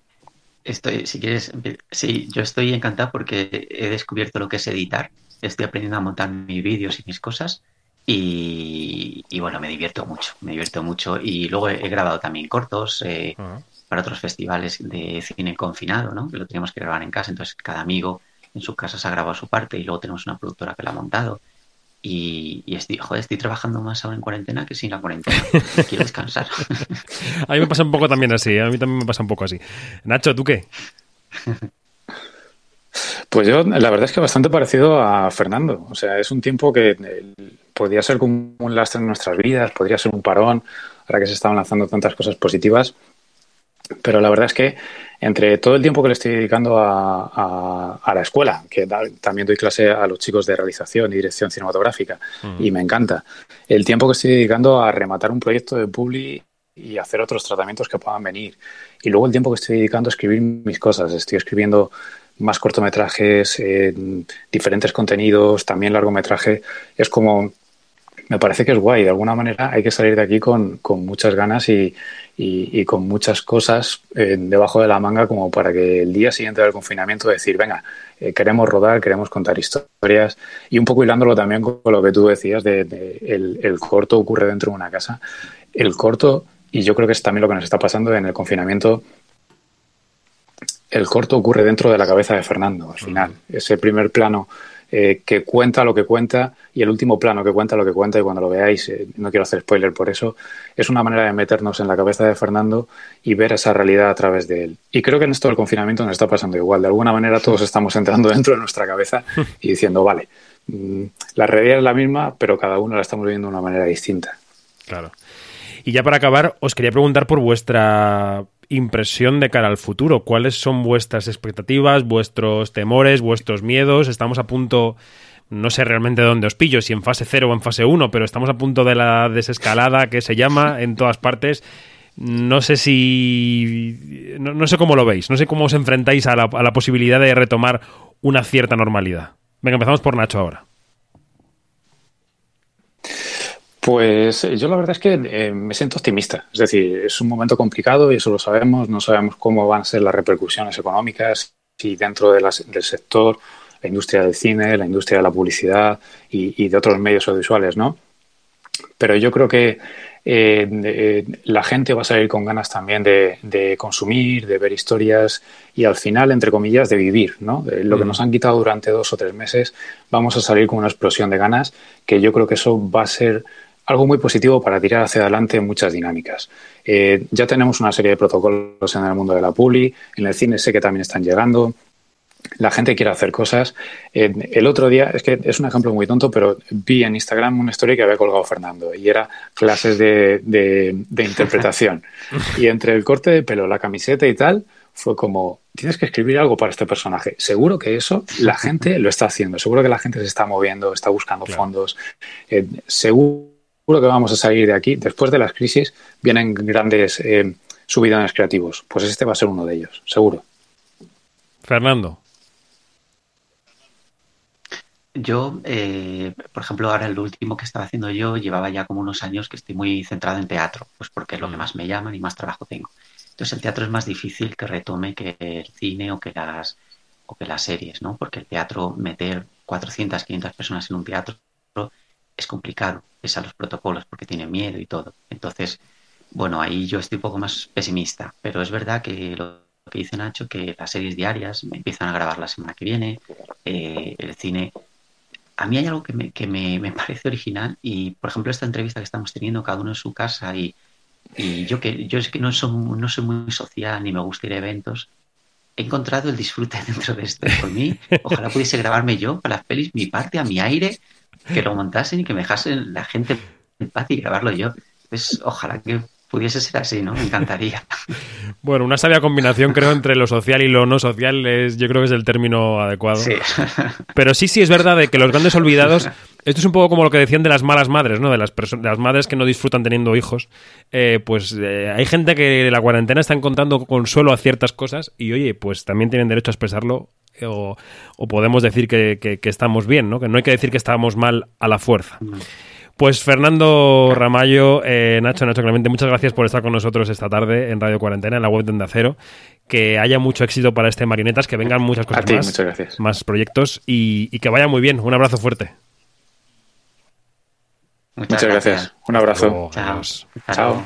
Estoy, si quieres, sí, yo estoy encantado porque he descubierto lo que es editar. Estoy aprendiendo a montar mis vídeos y mis cosas. Y, bueno, me divierto mucho, me divierto mucho. Y luego he, grabado también cortos eh, para otros festivales de cine confinado, ¿no? Que lo teníamos que grabar en casa. Entonces, cada amigo en su casa se ha grabado su parte y luego tenemos una productora que lo ha montado. Y, estoy, joder, estoy trabajando más ahora en cuarentena que sin la cuarentena. Quiero descansar. a mí me pasa un poco también así, a mí también me pasa un poco así. Nacho, ¿tú qué? Pues yo, la verdad es que bastante parecido a Fernando. O sea, es un tiempo que eh, podría ser como un lastre en nuestras vidas, podría ser un parón, ahora que se están lanzando tantas cosas positivas. Pero la verdad es que entre todo el tiempo que le estoy dedicando a, la escuela, que también doy clase a los chicos de realización y dirección cinematográfica, y me encanta, el tiempo que estoy dedicando a rematar un proyecto de Publi y hacer otros tratamientos que puedan venir, y luego el tiempo que estoy dedicando a escribir mis cosas, estoy escribiendo más cortometrajes, eh, diferentes contenidos, también largometraje, es como me parece que es guay. De alguna manera hay que salir de aquí con, con muchas ganas y, y, con muchas cosas eh, debajo de la manga como para que el día siguiente del confinamiento decir, venga, eh, queremos rodar, queremos contar historias y un poco hilándolo también con lo que tú decías de, el, el, corto ocurre dentro de una casa. El corto, y yo creo que es también lo que nos está pasando en el confinamiento, el corto ocurre dentro de la cabeza de Fernando, al final. Ese primer plano eh, que cuenta lo que cuenta y el último plano que cuenta lo que cuenta y cuando lo veáis, eh, no quiero hacer spoiler por eso, es una manera de meternos en la cabeza de Fernando y ver esa realidad a través de él. Y creo que en esto del confinamiento nos está pasando igual. De alguna manera todos estamos entrando dentro de nuestra cabeza y diciendo, vale, mm, la realidad es la misma, pero cada uno la estamos viviendo de una manera distinta. Claro. Y ya para acabar, os quería preguntar por vuestra impresión de cara al futuro. ¿Cuáles son vuestras expectativas, vuestros temores, vuestros miedos? Estamos a punto, no sé realmente dónde os pillo, si en fase 0 o en fase 1, pero estamos a punto de la desescalada que se llama en todas partes. No sé si. No, sé cómo lo veis, no sé cómo os enfrentáis a la, a la posibilidad de retomar una cierta normalidad. Venga, empezamos por Nacho ahora. Pues eh, yo la verdad es que eh, me siento optimista. Es decir, es un momento complicado y eso lo sabemos. No sabemos cómo van a ser las repercusiones económicas y dentro del sector, la industria del cine, la industria de la publicidad y, de otros medios audiovisuales, ¿no? Pero yo creo que eh, la gente va a salir con ganas también de, consumir, de ver historias y al final, entre comillas, de vivir, ¿no? lo que mm. nos han quitado durante dos o tres meses, vamos a salir con una explosión de ganas que yo creo que eso va a ser algo muy positivo para tirar hacia adelante muchas dinámicas. Eh, ya tenemos una serie de protocolos en el mundo de la publi, en el cine sé que también están llegando, la gente quiere hacer cosas. Eh, el otro día, es que es un ejemplo muy tonto, pero vi en Instagram una historia que había colgado Fernando y era clases de, de interpretación. y entre el corte de pelo, la camiseta y tal, fue como, tienes que escribir algo para este personaje. Seguro que eso la gente lo está haciendo, seguro que la gente se está moviendo, está buscando fondos, eh, seguro que vamos a salir de aquí. Después de las crisis vienen grandes eh, subidones creativos. Pues este va a ser uno de ellos, seguro. Fernando. Yo, eh, por ejemplo, ahora el último que estaba haciendo yo, llevaba ya como unos años que estoy muy centrado en teatro, pues porque es lo que más me llaman y más trabajo tengo. Entonces el teatro es más difícil que retome que el cine o que las o que las series, ¿no? Porque el teatro, meter 400, 500 personas en un teatro es complicado, es a los protocolos porque tiene miedo y todo. Entonces, bueno, ahí yo estoy un poco más pesimista, pero es verdad que lo que dice Nacho, que las series diarias me empiezan a grabar la semana que viene, eh, el cine... A mí hay algo que, me, que me, me, parece original y, por ejemplo, esta entrevista que estamos teniendo, cada uno en su casa y, y yo que yo es que no soy, no soy muy social ni me gusta ir a eventos, he encontrado el disfrute dentro de esto. Por mí, ojalá pudiese grabarme yo para las pelis mi parte a mi aire que lo montasen y que me dejasen la gente en paz y grabarlo yo. Pues ojalá que pudiese ser así, ¿no? Me encantaría. Bueno, una sabia combinación creo entre lo social y lo no social es, yo creo que es el término adecuado. Sí. Pero sí, sí es verdad de que los grandes olvidados, esto es un poco como lo que decían de las malas madres, ¿no? De las, las madres que no disfrutan teniendo hijos. Eh, pues eh, hay gente que la cuarentena está encontrando consuelo a ciertas cosas y oye, pues también tienen derecho a expresarlo o, podemos decir que, estamos bien, ¿no? Que no hay que decir que estamos mal a la fuerza. Pues Fernando Ramallo, eh, Nacho, Nacho Clemente, muchas gracias por estar con nosotros esta tarde en Radio Cuarentena, en la web de Onda Cero. Que haya mucho éxito para este Marionetas, que vengan muchas cosas más, muchas gracias. más proyectos y, que vaya muy bien. Un abrazo fuerte. Muchas, gracias. Un abrazo. Chao.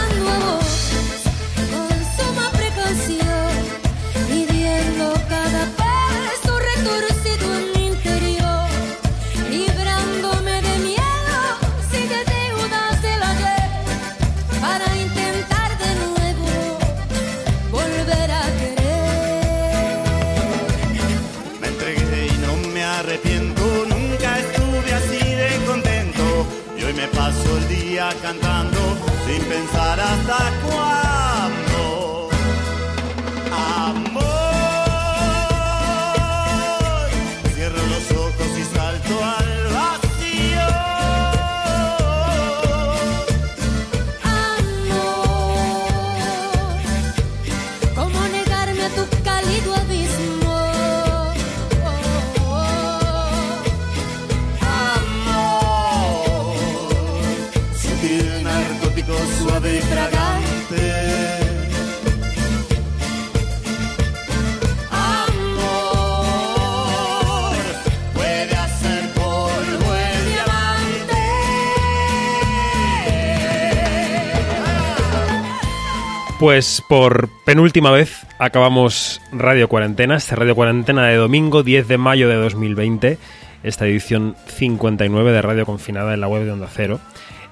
pensar hasta Pues por penúltima vez acabamos Radio Cuarentena, esta Radio Cuarentena de domingo 10 de mayo de 2020, esta edición 59 de Radio Confinada en la web de Onda Cero.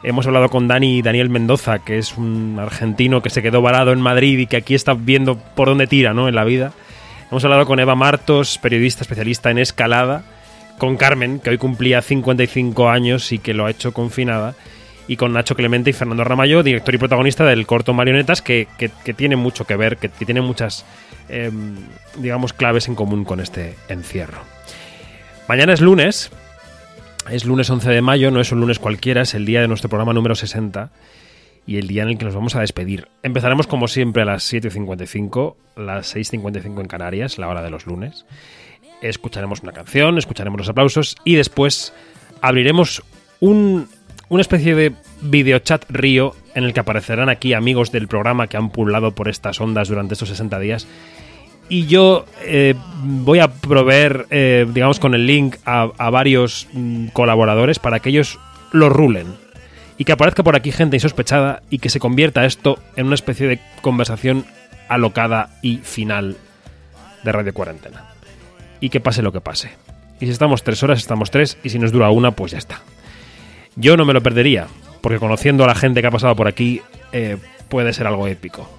Hemos hablado con Dani Daniel Mendoza, que es un argentino que se quedó varado en Madrid y que aquí está viendo por dónde tira ¿no? en la vida. Hemos hablado con Eva Martos, periodista especialista en escalada, con Carmen, que hoy cumplía 55 años y que lo ha hecho confinada, y con Nacho Clemente y Fernando Ramallo, director y protagonista del corto Marionetas, que, que- tiene mucho que ver, que, tiene muchas, eh, digamos, claves en común con este encierro. Mañana es lunes, es lunes 11 de mayo, no es un lunes cualquiera, es el día de nuestro programa número 60 y el día en el que nos vamos a despedir. Empezaremos como siempre a las 7.55, las 6.55 en Canarias, la hora de los lunes. Escucharemos una canción, escucharemos los aplausos y después abriremos un, una especie de videochat río en el que aparecerán aquí amigos del programa que han pululado por estas ondas durante estos 60 días y yo eh, voy a proveer, eh, digamos, con el link a, varios mm, colaboradores para que ellos lo rulen. Y que aparezca por aquí gente insospechada y que se convierta esto en una especie de conversación alocada y final de Radio Cuarentena. Y que pase lo que pase. Y si estamos tres horas, estamos tres. Y si nos dura una, pues ya está. Yo no me lo perdería, porque conociendo a la gente que ha pasado por aquí, eh, puede ser algo épico.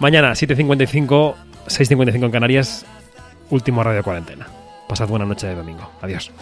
Mañana, 7.55, 6.55 en Canarias, último Radio Cuarentena. Pasad buena noche de domingo. Adiós.